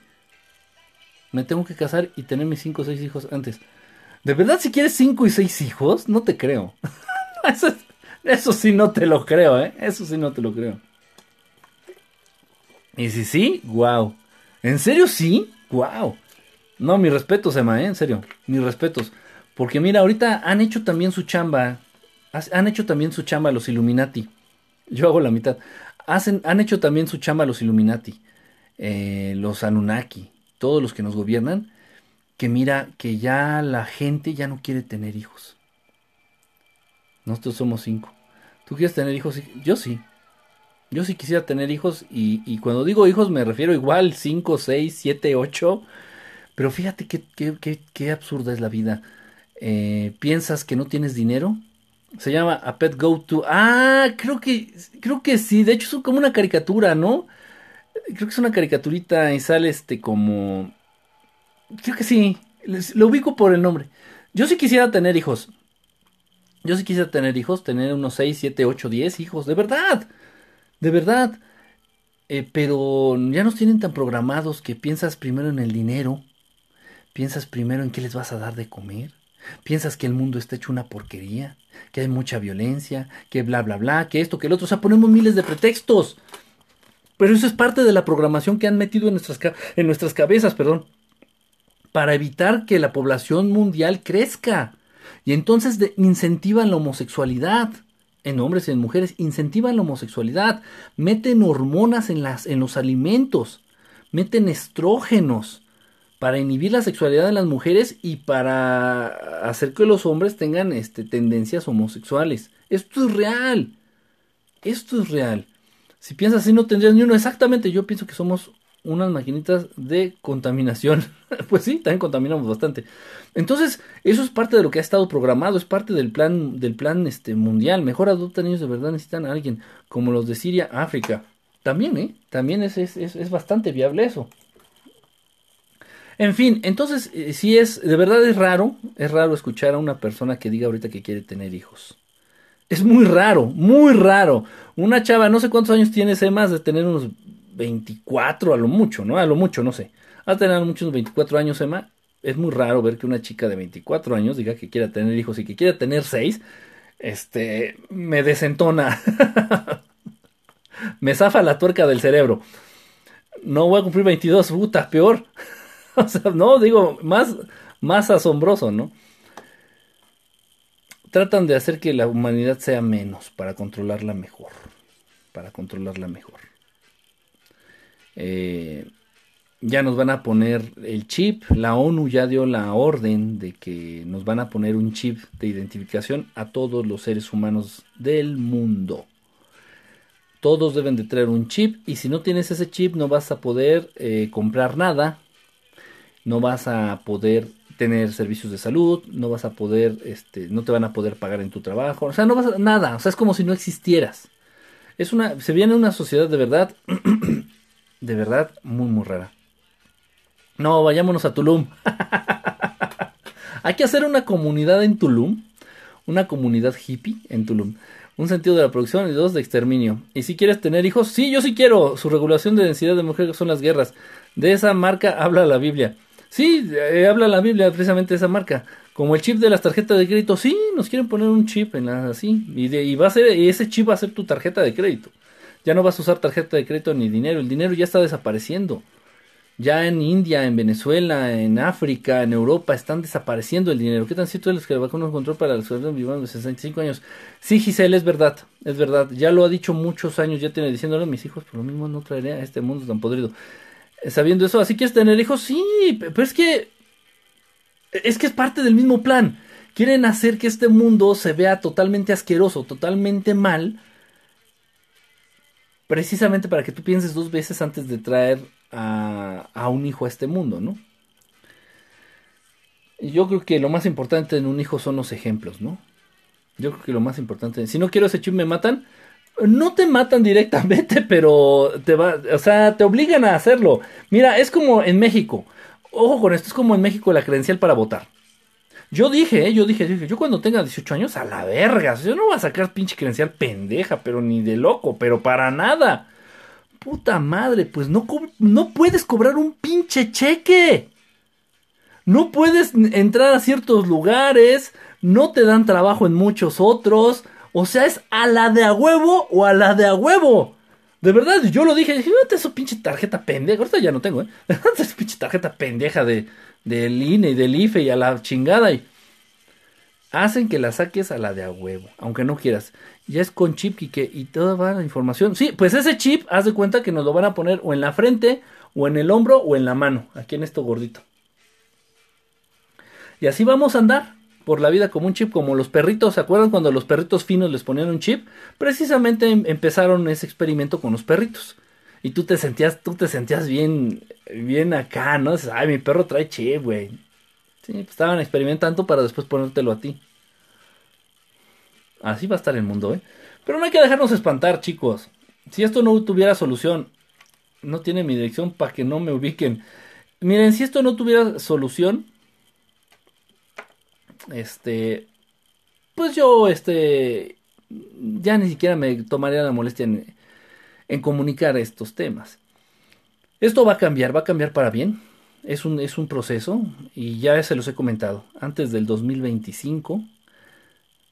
Me tengo que casar y tener mis cinco o seis hijos antes. ¿De verdad si quieres cinco y seis hijos? No te creo. eso, eso sí no te lo creo, ¿eh? Eso sí no te lo creo. Y si sí, wow. ¿En serio sí? Wow. No, mi respeto, Sema, ¿eh? en serio, mis respetos. Porque mira, ahorita han hecho también su chamba, han hecho también su chamba los Illuminati. Yo hago la mitad. Hacen, han hecho también su chamba los Illuminati, eh, los Anunnaki, todos los que nos gobiernan, que mira que ya la gente ya no quiere tener hijos. Nosotros somos cinco. ¿Tú quieres tener hijos? Yo sí. Yo sí quisiera tener hijos y, y cuando digo hijos me refiero igual cinco, seis, siete, ocho pero fíjate qué, qué, qué, absurda es la vida. Eh, ¿Piensas que no tienes dinero? Se llama A Pet Go To. Ah, creo que, creo que sí. De hecho es como una caricatura, ¿no? Creo que es una caricaturita y sale este como... Creo que sí. Lo ubico por el nombre. Yo sí quisiera tener hijos. Yo sí quisiera tener hijos, tener unos 6, 7, 8, 10 hijos. De verdad. De verdad. Eh, pero ya nos tienen tan programados que piensas primero en el dinero ¿Piensas primero en qué les vas a dar de comer? ¿Piensas que el mundo está hecho una porquería? ¿Que hay mucha violencia? ¿Que bla, bla, bla? ¿Que esto, que el otro? O sea, ponemos miles de pretextos. Pero eso es parte de la programación que han metido en nuestras, en nuestras cabezas, perdón, para evitar que la población mundial crezca. Y entonces incentivan la homosexualidad en hombres y en mujeres, incentivan la homosexualidad, meten hormonas en, las, en los alimentos, meten estrógenos, para inhibir la sexualidad de las mujeres y para hacer que los hombres tengan este, tendencias homosexuales. Esto es real. Esto es real. Si piensas así no tendrías ni uno. Exactamente, yo pienso que somos unas maquinitas de contaminación. pues sí, también contaminamos bastante. Entonces, eso es parte de lo que ha estado programado, es parte del plan, del plan este, mundial. Mejor adoptan niños de verdad, necesitan a alguien, como los de Siria, África. También, ¿eh? También es, es, es bastante viable eso. En fin, entonces, eh, si es, de verdad es raro, es raro escuchar a una persona que diga ahorita que quiere tener hijos. Es muy raro, muy raro. Una chava, no sé cuántos años tiene, sé más de tener unos 24 a lo mucho, ¿no? A lo mucho, no sé. A tener muchos 24 años, Emma. Es muy raro ver que una chica de 24 años diga que quiera tener hijos y que quiera tener 6. Este, me desentona. me zafa la tuerca del cerebro. No voy a cumplir 22, puta, peor. sea, no, digo, más, más asombroso, ¿no? Tratan de hacer que la humanidad sea menos para controlarla mejor. Para controlarla mejor. Eh, ya nos van a poner el chip. La ONU ya dio la orden de que nos van a poner un chip de identificación a todos los seres humanos del mundo. Todos deben de traer un chip y si no tienes ese chip no vas a poder eh, comprar nada, no vas a poder tener servicios de salud, no vas a poder, este, no te van a poder pagar en tu trabajo, o sea, no vas a, nada, o sea, es como si no existieras. Es una, se viene una sociedad de verdad, de verdad muy, muy rara. No, vayámonos a Tulum. Hay que hacer una comunidad en Tulum, una comunidad hippie en Tulum. Un sentido de la producción y dos de exterminio. Y si quieres tener hijos, sí, yo sí quiero. Su regulación de densidad de mujeres son las guerras. De esa marca habla la Biblia. Sí, eh, habla la Biblia precisamente de esa marca. Como el chip de las tarjetas de crédito, sí, nos quieren poner un chip en la, así. Y, y va a ser, y ese chip va a ser tu tarjeta de crédito. Ya no vas a usar tarjeta de crédito ni dinero. El dinero ya está desapareciendo. Ya en India, en Venezuela, en África, en Europa están desapareciendo el dinero. ¿Qué tan cierto es que el vacuna control para los ciudadanos de 65 años? Sí, Giselle, es verdad, es verdad. Ya lo ha dicho muchos años, ya tiene diciéndole a mis hijos, por lo mismo no traeré a este mundo tan podrido sabiendo eso, así quieres tener hijos, sí, pero es que es que es parte del mismo plan. Quieren hacer que este mundo se vea totalmente asqueroso, totalmente mal, precisamente para que tú pienses dos veces antes de traer a, un hijo a este mundo, ¿no? Yo creo que lo más importante en un hijo son los ejemplos, ¿no? Yo creo que lo más importante, si no quiero ese chip me matan, no te matan directamente, pero te va, o sea, te obligan a hacerlo. Mira, es como en México. Ojo con esto, es como en México la credencial para votar. Yo dije, eh, yo dije, dije, yo cuando tenga 18 años, a la verga. Yo no voy a sacar pinche credencial pendeja, pero ni de loco, pero para nada. Puta madre, pues no, no puedes cobrar un pinche cheque. No puedes entrar a ciertos lugares, no te dan trabajo en muchos otros. O sea, es a la de a huevo o a la de a huevo. De verdad, yo lo dije, dije, es su pinche tarjeta pendeja. Ahorita ya no tengo, ¿eh? su pinche tarjeta pendeja de, del INE y del IFE y a la chingada. Y hacen que la saques a la de a huevo, aunque no quieras. Ya es con chip y que y toda va la información. Sí, pues ese chip, haz de cuenta que nos lo van a poner o en la frente, o en el hombro, o en la mano, aquí en esto gordito. Y así vamos a andar por la vida como un chip, como los perritos. ¿Se acuerdan cuando los perritos finos les ponían un chip? Precisamente em, empezaron ese experimento con los perritos. Y tú te sentías, tú te sentías bien, bien acá, ¿no? Ay, mi perro trae chip, güey. Sí, pues estaban experimentando para después ponértelo a ti. Así va a estar el mundo, ¿eh? Pero no hay que dejarnos espantar, chicos. Si esto no tuviera solución, no tiene mi dirección para que no me ubiquen. Miren, si esto no tuviera solución, este, pues yo, este, ya ni siquiera me tomaría la molestia en, comunicar estos temas. Esto va a cambiar, va a cambiar para bien. Es un, es un proceso y ya se los he comentado. Antes del 2025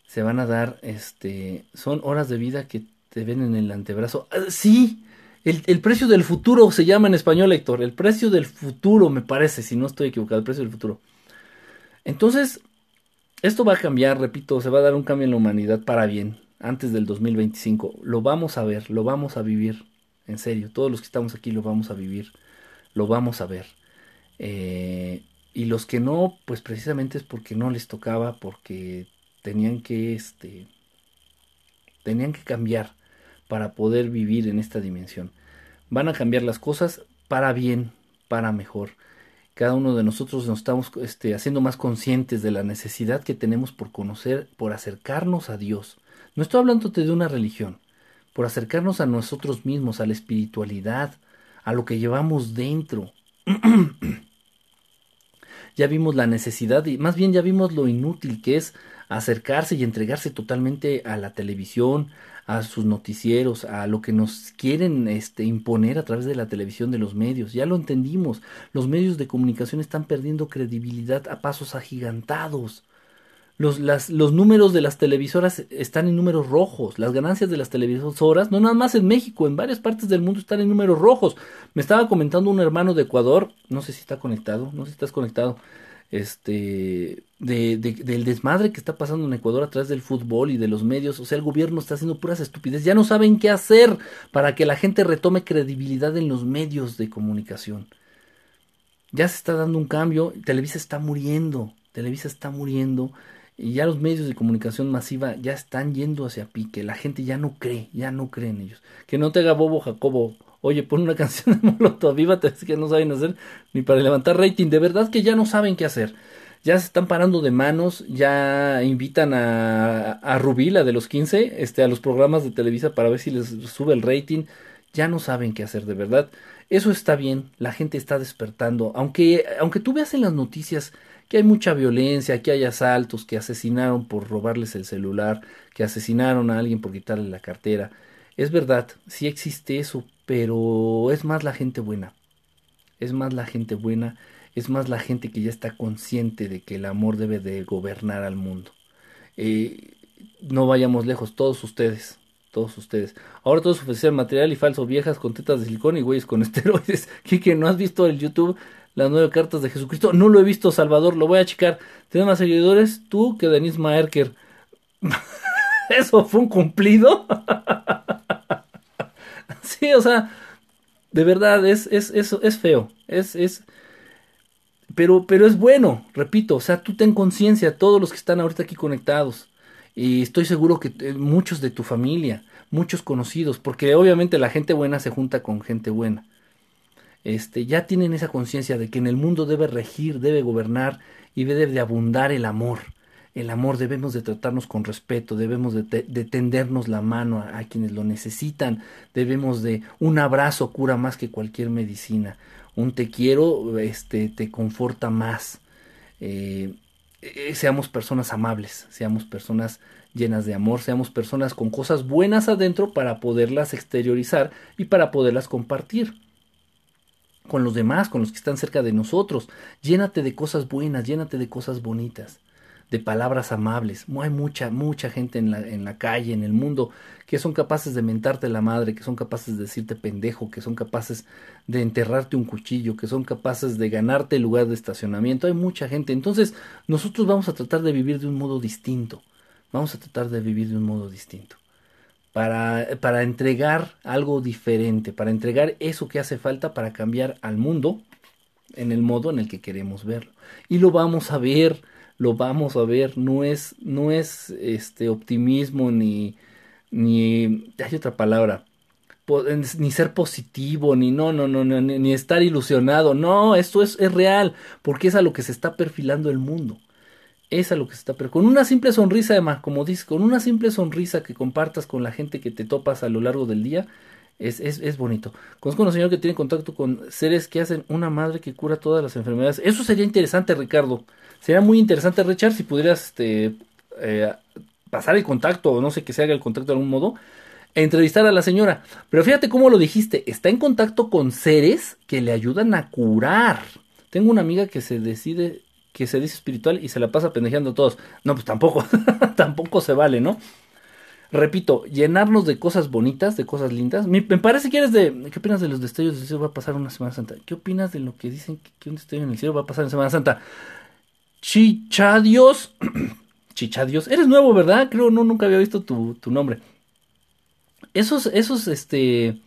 se van a dar, este, son horas de vida que te ven en el antebrazo. Ah, sí, el, el, precio del futuro se llama en español, Héctor. El precio del futuro, me parece, si no estoy equivocado, el precio del futuro. Entonces, esto va a cambiar, repito, se va a dar un cambio en la humanidad para bien antes del 2025. Lo vamos a ver, lo vamos a vivir. En serio, todos los que estamos aquí lo vamos a vivir, lo vamos a ver. Eh, y los que no, pues precisamente es porque no les tocaba, porque tenían que, este, tenían que cambiar para poder vivir en esta dimensión. Van a cambiar las cosas para bien, para mejor cada uno de nosotros nos estamos este, haciendo más conscientes de la necesidad que tenemos por conocer, por acercarnos a Dios. No estoy hablándote de una religión, por acercarnos a nosotros mismos, a la espiritualidad, a lo que llevamos dentro. ya vimos la necesidad y más bien ya vimos lo inútil que es acercarse y entregarse totalmente a la televisión, a sus noticieros, a lo que nos quieren este, imponer a través de la televisión, de los medios. Ya lo entendimos, los medios de comunicación están perdiendo credibilidad a pasos agigantados. Los, las, los números de las televisoras están en números rojos. Las ganancias de las televisoras, no nada más en México, en varias partes del mundo están en números rojos. Me estaba comentando un hermano de Ecuador, no sé si está conectado, no sé si estás conectado, este, de, del desmadre que está pasando en Ecuador a través del fútbol y de los medios. O sea, el gobierno está haciendo puras estupidez. Ya no saben qué hacer para que la gente retome credibilidad en los medios de comunicación. Ya se está dando un cambio. Televisa está muriendo. Televisa está muriendo. Y ya los medios de comunicación masiva ya están yendo hacia pique. La gente ya no cree, ya no cree en ellos. Que no te haga bobo Jacobo oye, pon una canción de Molotov, es que no saben hacer ni para levantar rating, de verdad que ya no saben qué hacer. Ya se están parando de manos, ya invitan a, a Rubí, la de los 15, este, a los programas de Televisa para ver si les sube el rating. Ya no saben qué hacer, de verdad. Eso está bien, la gente está despertando. Aunque, aunque tú veas en las noticias que hay mucha violencia, que hay asaltos, que asesinaron por robarles el celular, que asesinaron a alguien por quitarle la cartera. Es verdad, sí existe eso, pero es más la gente buena. Es más la gente buena, es más la gente que ya está consciente de que el amor debe de gobernar al mundo. Eh, no vayamos lejos, todos ustedes, todos ustedes. Ahora todos ofrecen material y falso, viejas con tetas de silicón y güeyes con esteroides. que ¿no has visto el YouTube las nueve cartas de Jesucristo? No lo he visto, Salvador, lo voy a checar. Tienes más seguidores tú que Denise Maerker. ¿Eso fue un cumplido? sí, o sea, de verdad, es, es, es, es feo. Es, es, pero, pero es bueno, repito, o sea, tú ten conciencia, todos los que están ahorita aquí conectados. Y estoy seguro que eh, muchos de tu familia, muchos conocidos, porque obviamente la gente buena se junta con gente buena. Este, ya tienen esa conciencia de que en el mundo debe regir, debe gobernar y debe de abundar el amor. El amor, debemos de tratarnos con respeto, debemos de, tendernos la mano a, quienes lo necesitan, debemos de un abrazo cura más que cualquier medicina, un te quiero este, te conforta más. Eh, eh, seamos personas amables, seamos personas llenas de amor, seamos personas con cosas buenas adentro para poderlas exteriorizar y para poderlas compartir con los demás, con los que están cerca de nosotros. Llénate de cosas buenas, llénate de cosas bonitas de palabras amables. Hay mucha, mucha gente en la, en la calle, en el mundo, que son capaces de mentarte la madre, que son capaces de decirte pendejo, que son capaces de enterrarte un cuchillo, que son capaces de ganarte el lugar de estacionamiento. Hay mucha gente. Entonces, nosotros vamos a tratar de vivir de un modo distinto. Vamos a tratar de vivir de un modo distinto. Para, para entregar algo diferente, para entregar eso que hace falta para cambiar al mundo en el modo en el que queremos verlo. Y lo vamos a ver lo vamos a ver, no es, no es este optimismo ni, ni, hay otra palabra, ni ser positivo, ni no, no, no, no ni, estar ilusionado, no, esto es, es, real, porque es a lo que se está perfilando el mundo. Es a lo que se está perfilando. Con una simple sonrisa, además, como dices, con una simple sonrisa que compartas con la gente que te topas a lo largo del día, es, es, es, bonito. Conozco a un señor que tiene contacto con seres que hacen una madre que cura todas las enfermedades. Eso sería interesante, Ricardo. Sería muy interesante, Richard, si pudieras este, eh, pasar el contacto, o no sé que se haga el contacto de algún modo, entrevistar a la señora. Pero fíjate cómo lo dijiste, está en contacto con seres que le ayudan a curar. Tengo una amiga que se decide, que se dice espiritual y se la pasa pendejeando a todos. No, pues tampoco, tampoco se vale, ¿no? Repito, llenarnos de cosas bonitas, de cosas lindas. Me, parece que eres de. ¿Qué opinas de los destellos del cielo va a pasar una Semana Santa? ¿Qué opinas de lo que dicen que un destello en el cielo va a pasar en Semana Santa? Chichadios. Chichadios. Eres nuevo, ¿verdad? Creo, no, nunca había visto tu, nombre. Esos, esos, este.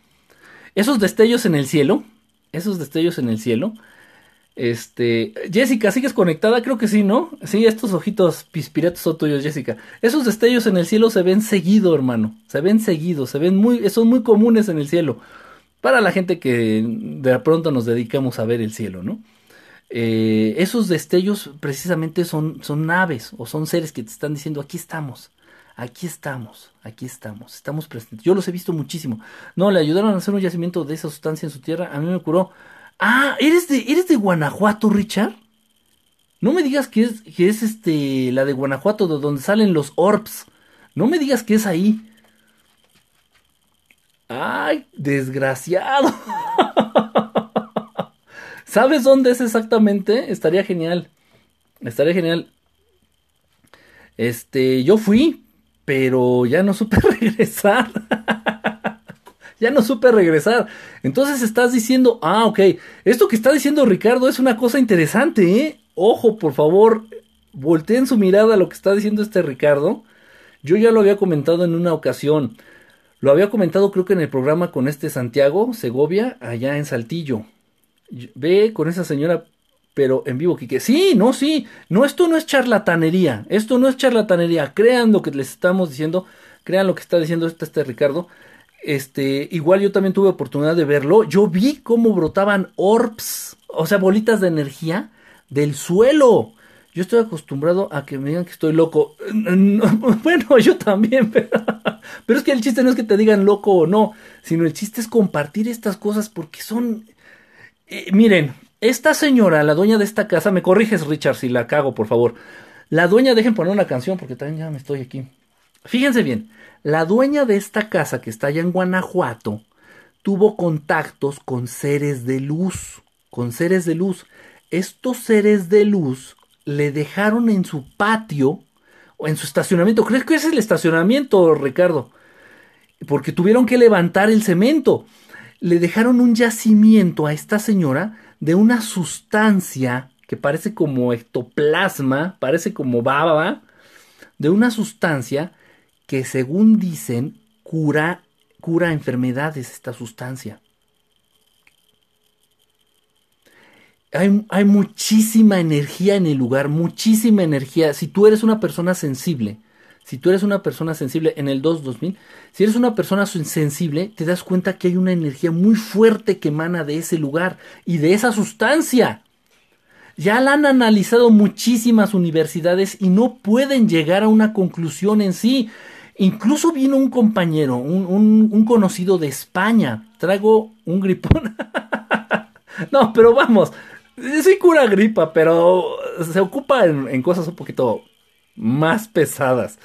Esos destellos en el cielo. Esos destellos en el cielo. Este. Jessica, ¿sigues conectada? Creo que sí, ¿no? Sí, estos ojitos pispiratos son tuyos, Jessica. Esos destellos en el cielo se ven seguido, hermano. Se ven seguido, se ven muy. son muy comunes en el cielo. Para la gente que de pronto nos dedicamos a ver el cielo, ¿no? Eh, esos destellos precisamente son, son naves o son seres que te están diciendo aquí estamos, aquí estamos, aquí estamos, estamos presentes. Yo los he visto muchísimo. No, le ayudaron a hacer un yacimiento de esa sustancia en su tierra, a mí me curó. Ah, ¿eres de, eres de Guanajuato, Richard? No me digas que es, que es este, la de Guanajuato, de donde salen los orbs. No me digas que es ahí. Ay, desgraciado. ¿Sabes dónde es exactamente? Estaría genial. Estaría genial. Este, yo fui, pero ya no supe regresar. Ya no supe regresar. Entonces estás diciendo, ah, ok, esto que está diciendo Ricardo es una cosa interesante, ¿eh? Ojo, por favor, volteen su mirada a lo que está diciendo este Ricardo. Yo ya lo había comentado en una ocasión. Lo había comentado creo que en el programa con este Santiago Segovia, allá en Saltillo ve con esa señora, pero en vivo, que Sí, no, sí. No, esto no es charlatanería. Esto no es charlatanería. Crean lo que les estamos diciendo. Crean lo que está diciendo este, este Ricardo. Este, igual yo también tuve oportunidad de verlo. Yo vi cómo brotaban orbs, o sea, bolitas de energía del suelo. Yo estoy acostumbrado a que me digan que estoy loco. Bueno, yo también, pero, pero, es que el chiste no es que te digan loco o no, sino el chiste es compartir estas cosas porque son eh, miren, esta señora, la dueña de esta casa, me corriges Richard si la cago, por favor. La dueña, dejen poner una canción porque también ya me estoy aquí. Fíjense bien, la dueña de esta casa que está allá en Guanajuato tuvo contactos con seres de luz, con seres de luz. Estos seres de luz le dejaron en su patio o en su estacionamiento. ¿Crees que ese es el estacionamiento, Ricardo? Porque tuvieron que levantar el cemento le dejaron un yacimiento a esta señora de una sustancia que parece como ectoplasma, parece como baba, de una sustancia que según dicen cura, cura enfermedades esta sustancia. Hay, hay, muchísima energía en el lugar, muchísima energía. Si tú eres una persona sensible, si tú eres una persona sensible en el 2-2000, si eres una persona sensible, te das cuenta que hay una energía muy fuerte que emana de ese lugar y de esa sustancia. Ya la han analizado muchísimas universidades y no pueden llegar a una conclusión en sí. Incluso vino un compañero, un, conocido de España. Traigo un gripón. no, pero vamos. Sí cura gripa, pero se ocupa en, cosas un poquito más pesadas.